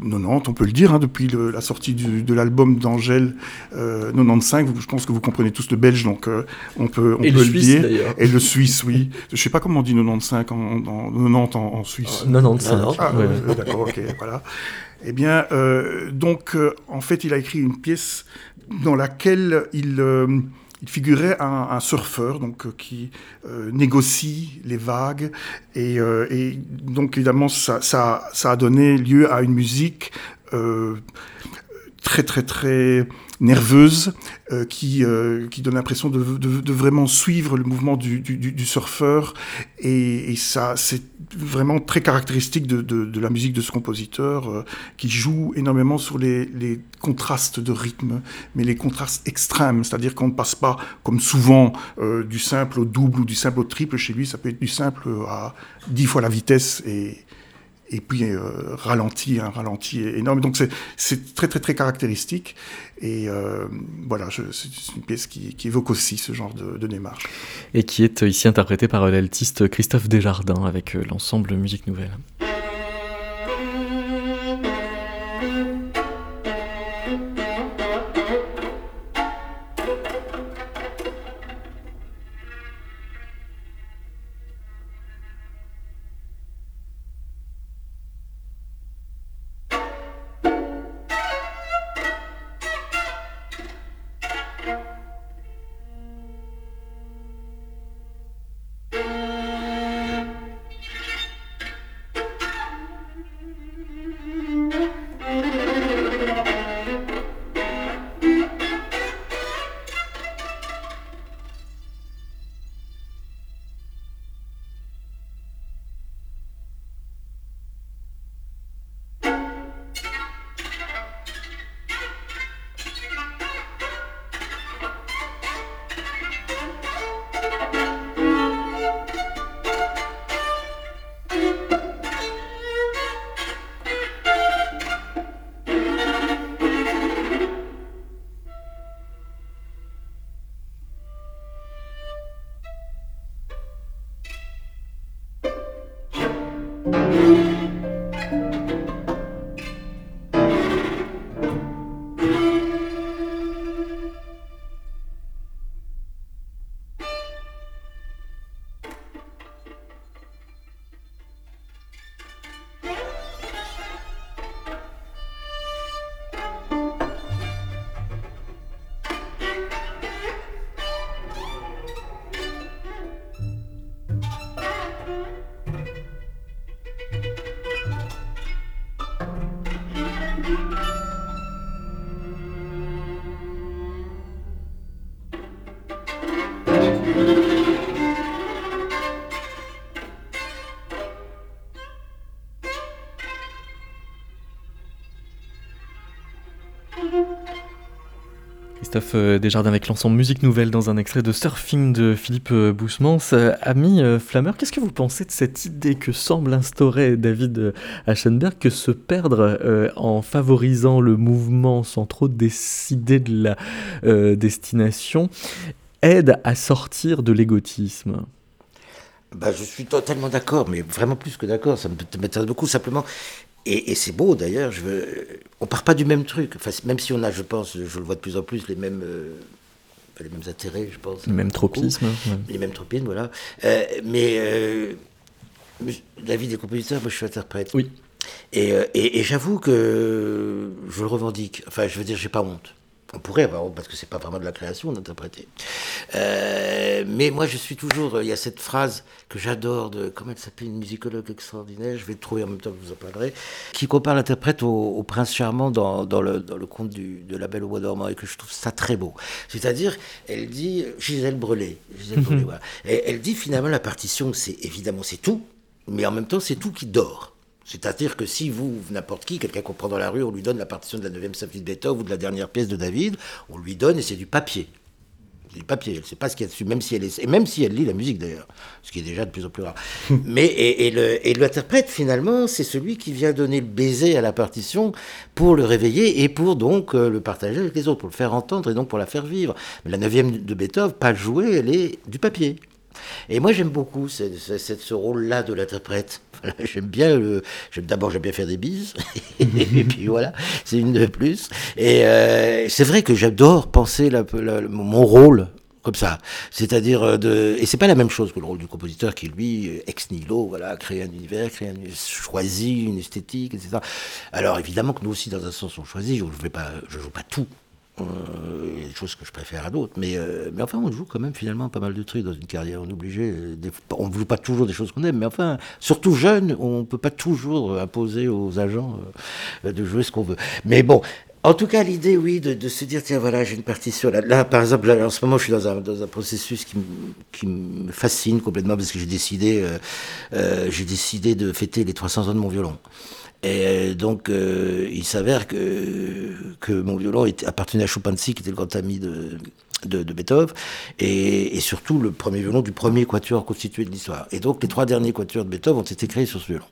90, euh, on peut le dire, hein, depuis la sortie de l'album d'Angèle 95. Euh, je pense que vous comprenez tous le belge, donc euh, on peut, on Et peut le, le dire. Et le suisse, oui. Je ne sais pas comment on dit 95 en, en 90 en, Suisse. 95. Ah, D'accord, ok, voilà. Eh bien, donc, en fait, il a écrit une pièce dans laquelle il il figurait un, surfeur donc euh, qui euh, négocie les vagues et, euh, donc évidemment ça, a donné lieu à une musique très très très nerveuse euh, qui, euh, qui donne l'impression de, de, vraiment suivre le mouvement du, du, du surfeur. Et, et ça c'est vraiment très caractéristique de, de, la musique de ce compositeur euh, qui joue énormément sur les, les, contrastes de rythme mais les contrastes extrêmes. C'est-à-dire qu'on ne passe pas comme souvent du simple au double ou du simple au triple. Chez lui ça peut être du simple à dix fois la vitesse et et puis euh, ralenti, un ralenti énorme. Donc c'est très très très caractéristique. Et euh, voilà, c'est une pièce qui, évoque aussi ce genre de, de, démarche. Et qui est ici interprétée par l'altiste Christophe Desjardins avec euh, l'ensemble Musique Nouvelle. Christophe euh, Desjardins avec l'ensemble Musique Nouvelle dans un extrait de Surfing de Philippe euh, Boussemans. Euh, ami Flammer, qu'est-ce que vous pensez de cette idée que semble instaurer David Aschenberg que se perdre en favorisant le mouvement sans trop décider de la destination aide à sortir de l'égotisme? Bah, je suis totalement d'accord, mais vraiment plus que d'accord. Ça m'intéresse beaucoup. Simplement, et, c'est beau d'ailleurs, je veux... on part pas du même truc. Enfin, même si on a, je pense, je le vois de plus en plus, les mêmes, euh, les mêmes intérêts, je pense. Les mêmes tropismes. Les mêmes tropismes, voilà. Euh, mais euh, la vie des compositeurs, moi je suis interprète. Oui. Et, et, j'avoue que je le revendique. Enfin, je veux dire, j'ai pas honte. On pourrait avoir parce que c'est pas vraiment de la création d'interpréter. Euh, mais moi, je suis toujours. Il y a cette phrase que j'adore de. Comment elle s'appelle Une musicologue extraordinaire. Je vais le trouver en même temps que vous en parlerai. Qui compare l'interprète au, prince charmant dans, dans, le, dans le conte du, de la Belle au bois dormant et que je trouve ça très beau. C'est-à-dire, elle dit. Gisèle Brelet. Gisèle Brelet, voilà. Et elle dit finalement la partition, c'est évidemment c'est tout, mais en même temps c'est tout qui dort. C'est-à-dire que si vous, n'importe qui, quelqu'un qu'on prend dans la rue, on lui donne la partition de la 9e symphonie de Beethoven ou de la dernière pièce de David, on lui donne et c'est du papier. C'est du papier, elle ne sait pas ce qu'il y a dessus, même si elle est, et même si elle lit la musique d'ailleurs, ce qui est déjà de plus en plus rare. Mais et, et l'interprète finalement, c'est celui qui vient donner le baiser à la partition pour le réveiller et pour donc euh, le partager avec les autres, pour le faire entendre et donc pour la faire vivre. Mais la 9e de Beethoven, pas jouée, elle est du papier. Et moi, j'aime beaucoup ce rôle-là de l'interprète. j'aime bien le. D'abord, j'aime bien faire des bises. et puis voilà, c'est une de plus. Et euh, c'est vrai que j'adore penser mon rôle comme ça. C'est-à-dire euh, de, et c'est pas la même chose que le rôle du compositeur qui lui, ex nihilo, voilà, crée un univers, crée un, choisit une esthétique, etc. Alors évidemment que nous aussi, dans un sens, on choisit. Je ne je joue pas tout. Euh, il y a des choses que je préfère à d'autres, mais, euh, mais enfin, on joue quand même finalement pas mal de trucs dans une carrière. On est obligé, on ne joue pas toujours des choses qu'on aime, mais enfin, surtout jeune, on ne peut pas toujours imposer aux agents euh, de jouer ce qu'on veut. Mais bon, en tout cas, l'idée, oui, de, se dire, tiens, voilà, j'ai une partition. Là, là par exemple, en ce moment, je suis dans un, dans un processus qui, qui, me fascine complètement parce que j'ai décidé, j'ai décidé de fêter les 300 ans de mon violon. Et donc, euh, il s'avère que, que mon violon était, appartenait à Chopinski, qui était le grand ami de, de, Beethoven, et, et, surtout le premier violon du premier quatuor constitué de l'histoire. Et donc, les trois derniers quatuors de Beethoven ont été créés sur ce violon.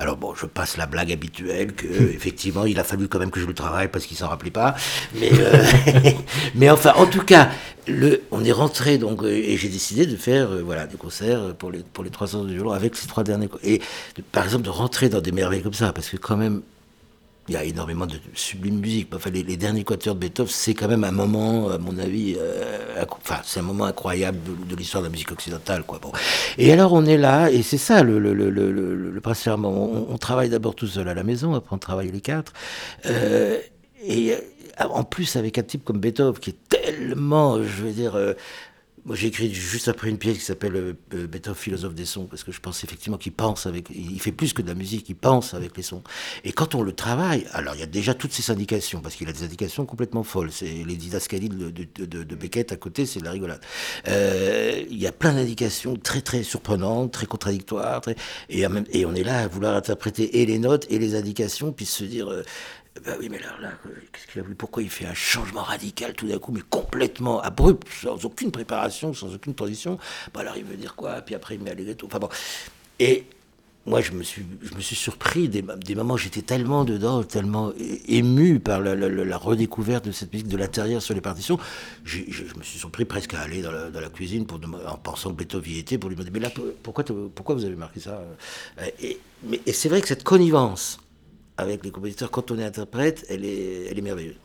Alors bon, je passe la blague habituelle que effectivement il a fallu quand même que je le travaille parce qu'il s'en rappelait pas. Mais euh, mais enfin, en tout cas, le, on est rentré donc et j'ai décidé de faire voilà des concerts pour les pour les 300 de violon avec ces trois derniers et par exemple de rentrer dans des merveilles comme ça parce que quand même il y a énormément de sublime musique. Enfin, les, derniers quatuors de Beethoven, c'est quand même un moment, à mon avis, euh, enfin, c'est un moment incroyable de, l'histoire de la musique occidentale, quoi. Bon. Et alors, on est là, et c'est ça le, le, le, principalement. On, travaille d'abord tout seul à la maison, après on travaille les quatre. Euh, et euh, en plus, avec un type comme Beethoven, qui est tellement, je veux dire, moi, j'ai écrit juste après une pièce qui s'appelle euh, euh, Beethoven, philosophe des sons, parce que je pense effectivement qu'il pense avec, il fait plus que de la musique, il pense avec les sons. Et quand on le travaille, alors il y a déjà toutes ces indications, parce qu'il a des indications complètement folles. C'est les didascalies de, de, Beckett à côté, c'est de la rigolade. Euh, il y a plein d'indications très très surprenantes, très contradictoires, et, on est là à vouloir interpréter et les notes et les indications, puis se dire, ben oui, mais là, là qu'est-ce qu'il a voulu? Pourquoi il fait un changement radical tout d'un coup, mais complètement abrupt, sans aucune préparation, sans aucune transition? Bah Alors il veut dire quoi? Puis après il met allegretto. Enfin bon. Et moi, je me suis, je me suis surpris des, des moments j'étais tellement dedans, tellement ému par la, redécouverte de cette musique de l'intérieur sur les partitions. Je, me suis surpris presque à aller dans la, cuisine pour, en pensant que Beethoven y était pour lui demander Mais là, pourquoi, pourquoi vous avez marqué ça? Mais, et c'est vrai que cette connivence avec les compositeurs, quand on est interprète, elle est, elle est merveilleuse.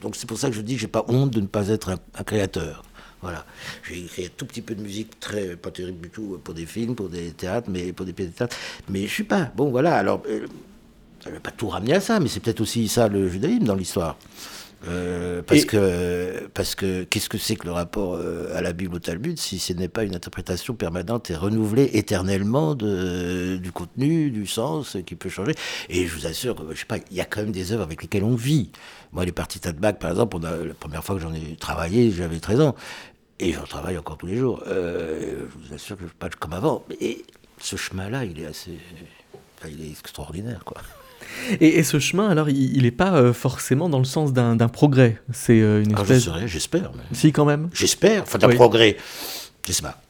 donc c'est pour ça que je dis que j'ai pas honte de ne pas être un, créateur. Voilà. J'ai écrit un tout petit peu de musique, très pas terrible du tout, pour des films, pour des théâtres, mais pour des pièces de théâtre. Mais je suis pas. Bon, voilà. Alors, euh, ça ne pas tout ramener à ça, mais c'est peut-être aussi ça le judaïsme dans l'histoire. Euh, parce, que, parce que qu'est-ce que c'est que le rapport euh, à la Bible au Talmud si ce n'est pas une interprétation permanente et renouvelée éternellement de, du contenu, du sens qui peut changer? Et je vous assure, je sais pas, il y a quand même des œuvres avec lesquelles on vit. Moi, les parties bac, par exemple, on a, la première fois que j'en ai travaillé, j'avais 13 ans. Et j'en travaille encore tous les jours. Euh, je vous assure que je pas comme avant. Et ce chemin-là, il est assez. il est extraordinaire, quoi. Et, ce chemin, alors, il n'est pas euh, forcément dans le sens d'un progrès. C'est euh, une ah, espèce. j'espère. Si, quand même. J'espère. Enfin, d'un progrès. Je sais pas.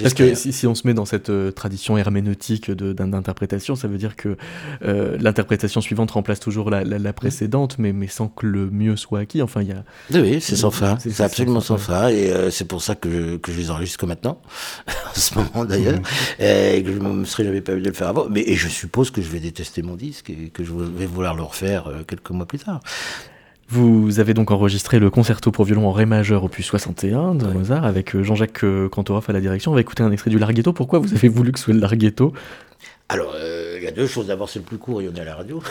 Parce que si, on se met dans cette euh, tradition herméneutique d'interprétation, ça veut dire que euh, l'interprétation suivante remplace toujours la, précédente, mais, mais sans que le mieux soit acquis. Enfin, il y a. Oui, c'est sans fin. C'est absolument sans fin. Et euh, c'est pour ça que je, que je les enregistre maintenant, en ce moment d'ailleurs, mmh. et que je ne me serais jamais pas de le faire avant. Mais et je suppose que je vais détester mon disque et que je vais vouloir le refaire quelques mois plus tard. Vous avez donc enregistré le concerto pour violon en ré majeur opus 61 de Mozart avec euh, Jean-Jacques euh, Cantorov à la direction. On va écouter un extrait du Larghetto. Pourquoi vous avez voulu que ce soit le Larghetto? Alors, euh, il y a deux choses. D'abord, c'est le plus court et on est à la radio.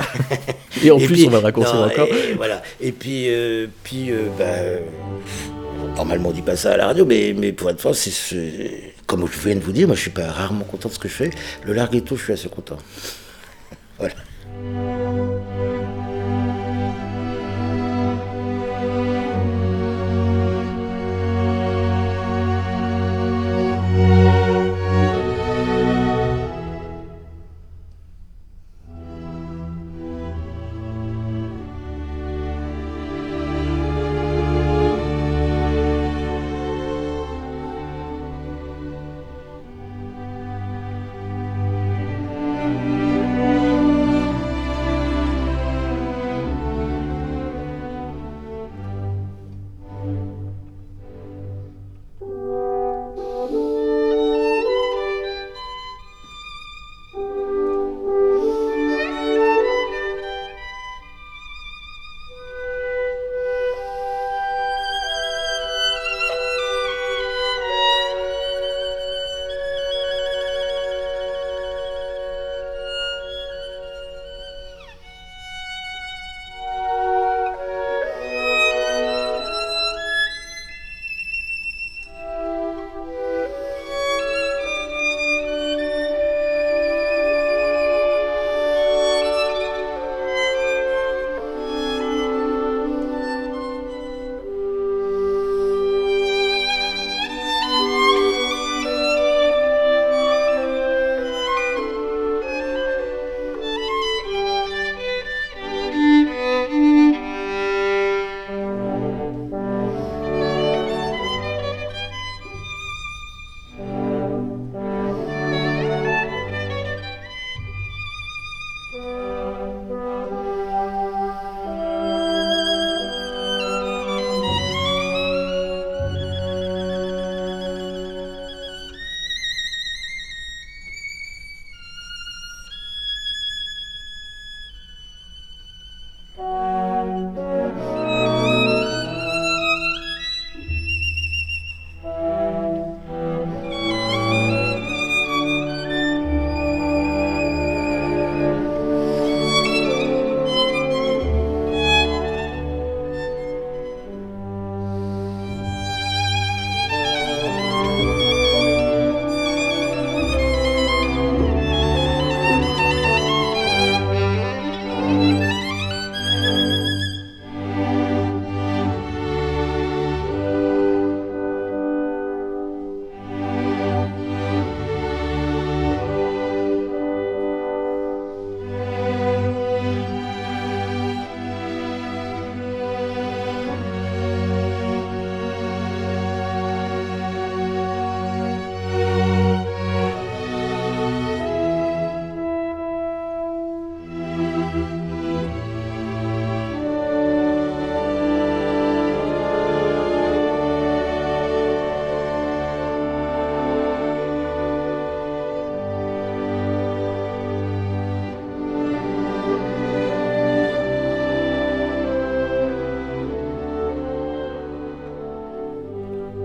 Et en plus, on va raccourcir non, encore. Et, voilà. Et puis, euh, puis euh, bah, normalement, on dit pas ça à la radio, mais, mais pour être franc, c'est c'est- comme je viens de vous dire, moi, je suis pas rarement content de ce que je fais. Le larghetto, je suis assez content. voilà.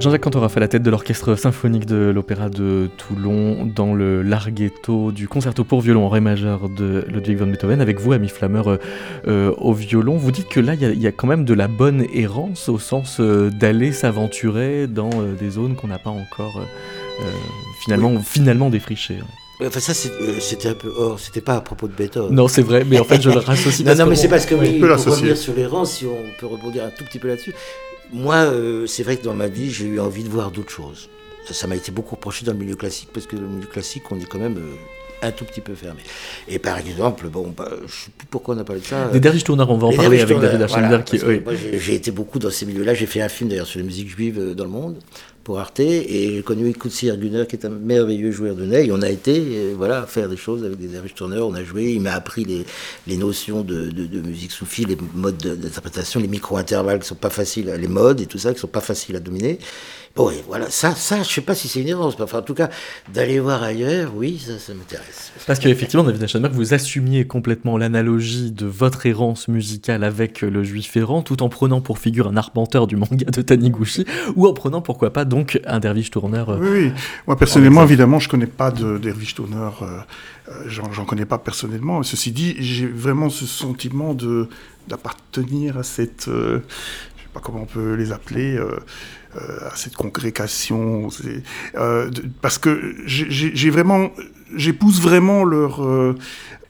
Jean-Jacques Cantor a fait la tête de l'orchestre symphonique de l'Opéra de Toulon dans le larghetto du concerto pour violon en ré majeur de Ludwig van Beethoven avec vous, Ami Flammer, euh, euh, au violon. Vous dites que là, il y a- il y, a quand même de la bonne errance au sens euh, d'aller s'aventurer dans euh, des zones qu'on n'a pas encore finalement, finalement défrichées. Ouais, Enfin, ça, c'était un peu hors, c'était pas à propos de Beethoven. Non, c'est vrai, mais en fait, je le rassocie Non, non, mais c'est parce que oui, peut pour l'associer. revenir sur les rangs, si on peut rebondir un tout petit peu là-dessus. Moi, euh, c'est vrai que dans ma vie, j'ai eu envie de voir d'autres choses. Ça, m'a été beaucoup reproché dans le milieu classique, parce que dans le milieu classique, on est quand même euh, un tout petit peu fermé. Et par exemple, bon, bah, je sais plus pourquoi on a parlé de ça. Des Tourneurs, on va en Les parler avec David Archambault voilà, oui. j'ai- été beaucoup dans ces milieux-là. J'ai fait un film d'ailleurs sur la musique juive euh, dans le monde pour Arte et j'ai connu Kutsi Erguner qui est un merveilleux joueur de ney. Et on a été euh, voilà, faire des choses avec des Dervish Turner. On a joué. Il m'a appris les, les notions de, de- de musique soufie, les modes de- d'interprétation, les micro-intervalles qui sont pas faciles, les modes et tout ça qui sont pas faciles à dominer. Oui, voilà, ça, ça, je sais pas si c'est une errance, mais enfin, en tout cas, d'aller voir ailleurs, oui, ça, ça m'intéresse. Parce qu'effectivement, David Aschenberg, vous assumiez complètement l'analogie de votre errance musicale avec le juif errant, tout en prenant pour figure un arpenteur du manga de Taniguchi, ou en prenant, pourquoi pas, donc, un derviche tourneur. euh, Oui, oui. Moi, personnellement, évidemment, je connais pas de derviche tourneur. euh, euh, j'en, connais pas personnellement. Ceci dit, j'ai vraiment ce sentiment de d'appartenir à cette, euh, comment on peut les appeler, euh, euh, à cette congrégation. euh, parce que j'ai, vraiment, j'épouse vraiment leur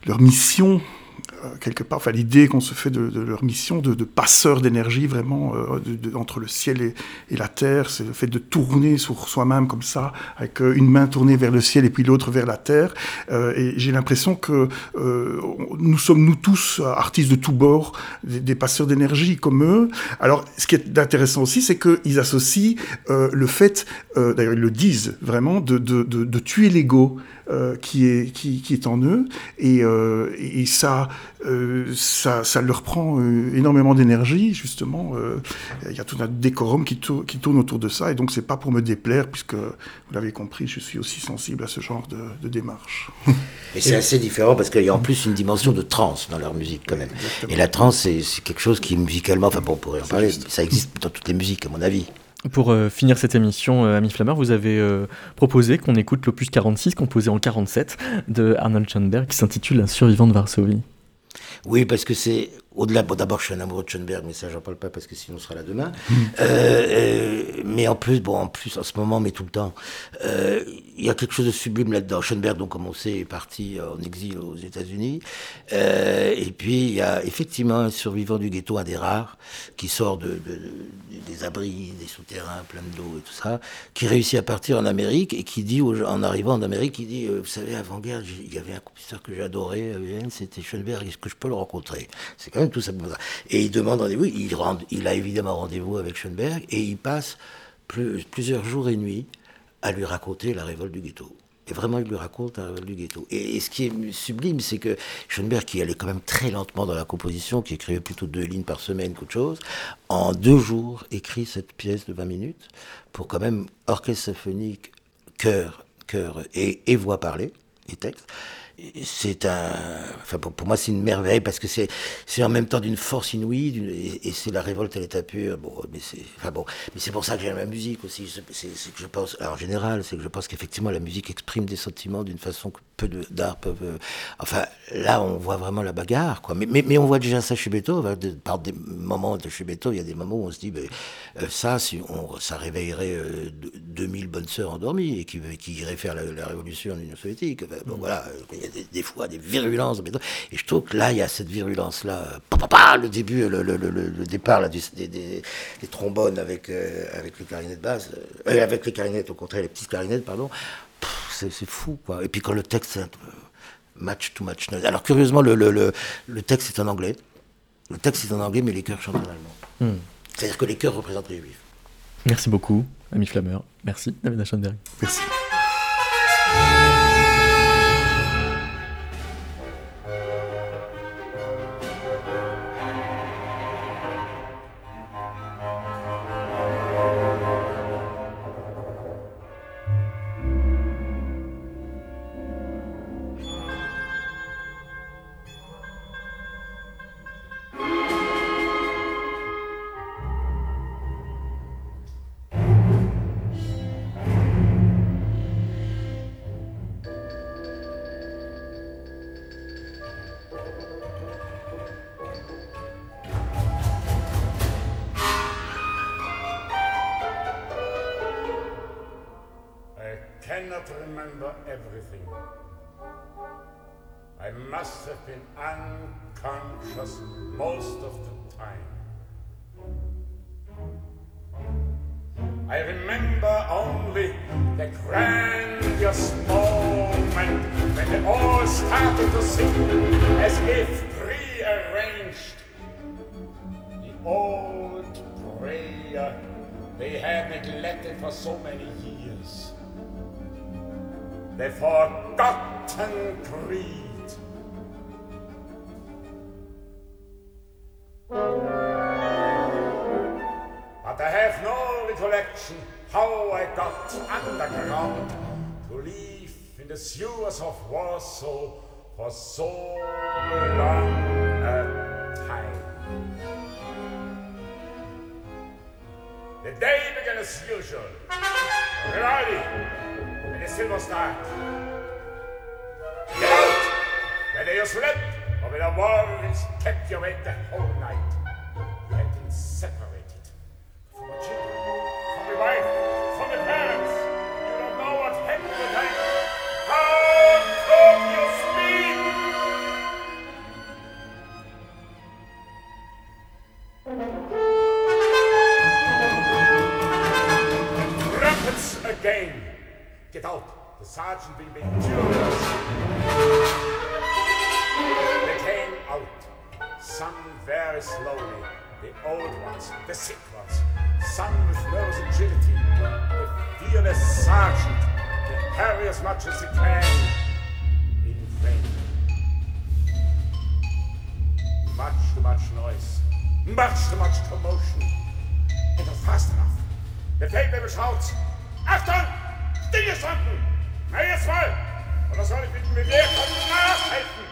leur mission quelque part, enfin l'idée qu'on se fait de, leur mission de, de passeur d'énergie vraiment euh, entre le ciel et, la terre, c'est le fait de tourner sur soi-même comme ça, avec euh, une main tournée vers le ciel et puis l'autre vers la terre. Euh, et j'ai l'impression que euh, nous sommes nous tous euh, artistes de tous bords, des, passeurs d'énergie comme eux. Alors, ce qui est intéressant aussi, c'est qu'ils associent euh, le fait, euh, d'ailleurs ils le disent vraiment, de, de tuer l'ego. Euh, qui est qui, qui est en eux et, euh, et ça, euh, ça ça leur prend énormément d'énergie justement il y a tout un décorum qui, tour- qui tourne autour de ça et donc c'est pas pour me déplaire puisque vous l'avez compris je suis aussi sensible à ce genre de, de démarche Et c'est assez différent parce qu'il y a en plus une dimension de trance dans leur musique quand même. Exactement. Et la trance, c'est c'est quelque chose qui musicalement, enfin bon, on pourrait en parler, ça existe dans toutes les musiques à mon avis. Pour euh, finir cette émission, euh, Ami Flammer, vous avez euh, proposé qu'on écoute l'opus 46, composé en 47, de Arnold Schoenberg, qui s'intitule Un survivant de Varsovie. Oui, parce que c'est au-delà. Bon, d'abord, je suis un amoureux de Schoenberg, mais ça, j'en parle pas parce que sinon, on sera là demain. Euh, euh, mais en plus, bon, en plus, en ce moment, mais tout le temps, euh, il y a quelque chose de sublime là-dedans. Schoenberg, donc, comme on sait, est parti en exil aux États-Unis. Et puis, il y a effectivement un survivant du ghetto, un des rares, qui sort de, de- de- des abris, des souterrains pleins d'eau et tout ça, qui réussit à partir en Amérique et qui dit, aux en arrivant en Amérique, il dit, vous savez, avant-guerre, il y avait un compositeur que j'adorais à Vienne, c'était Schoenberg, est-ce que je peux le rencontrer? C'est quand même Et il demande rendez-vous, il, a évidemment rendez-vous avec Schoenberg, et il passe plus- plusieurs jours et nuits à lui raconter la révolte du ghetto. Et vraiment, il lui raconte la révolte du ghetto. Et, et ce qui est sublime, c'est que Schoenberg, qui allait quand même très lentement dans la composition, qui écrivait plutôt deux lignes par semaine qu'autre chose, en deux jours écrit cette pièce de 20 minutes pour quand même orchestre symphonique, chœur, chœur et, et voix parlée, et texte. C'est un, enfin pour, pour moi c'est une merveille parce que c'est c'est en même temps d'une force inouïe et, et c'est la révolte à l'état pur. Bon, mais c'est enfin bon, mais c'est pour ça que j'aime la musique aussi. C'est que je pense, alors, en général, c'est que je pense qu'effectivement la musique exprime des sentiments d'une façon que peu d'art peuvent. euh, enfin là on voit vraiment la bagarre quoi. Mais mais, mais on voit déjà ça chez Beethoven. hein, de- par des moments de chez Beethoven, il y a des moments où on se dit ben, euh, ça si on ça réveillerait euh, de- 2000 bonnes sœurs endormies et qui qui iraient faire la, la révolution en Union soviétique. Enfin, bon voilà, euh, y a des, des fois des virulences. Et je trouve que là il y a cette virulence là. le début, le, le, le, le départ là, du- des, des, des trombones avec euh, avec les clarinettes basses, euh, avec les clarinettes au contraire les petites clarinettes pardon. C'est fou quoi. Et puis quand le texte match to match. Alors curieusement le, le, le, le texte est en anglais. Le texte est en anglais mais les chœurs chantent en allemand. C'est-à-dire que les chœurs représentent les juifs. Merci beaucoup, Ami Flammer. Merci, David Aschenberg. merci the grandiose moment when they all started to sing as if pre-arranged. The old prayer they had neglected for so many years. The forgotten creed. But I have no recollection how I got underground to live in the sewers of Warsaw for so long a time. The day began as usual, early, and the silver start. Get out! Whether you slept or whether war kept you awake the whole night. The sergeant will be furious. They came out. Some very slowly. The old ones, the sick ones. Some with nervous agility. The fearless sergeant. They hurry as much as they can. In vain. Much too much noise. Much too much commotion. Was fast enough. Der Feldwebel schaut. Achtung! Stillgestanden! Na, jetzt mal! Oder soll ich mit dem Gewehr nachhelfen!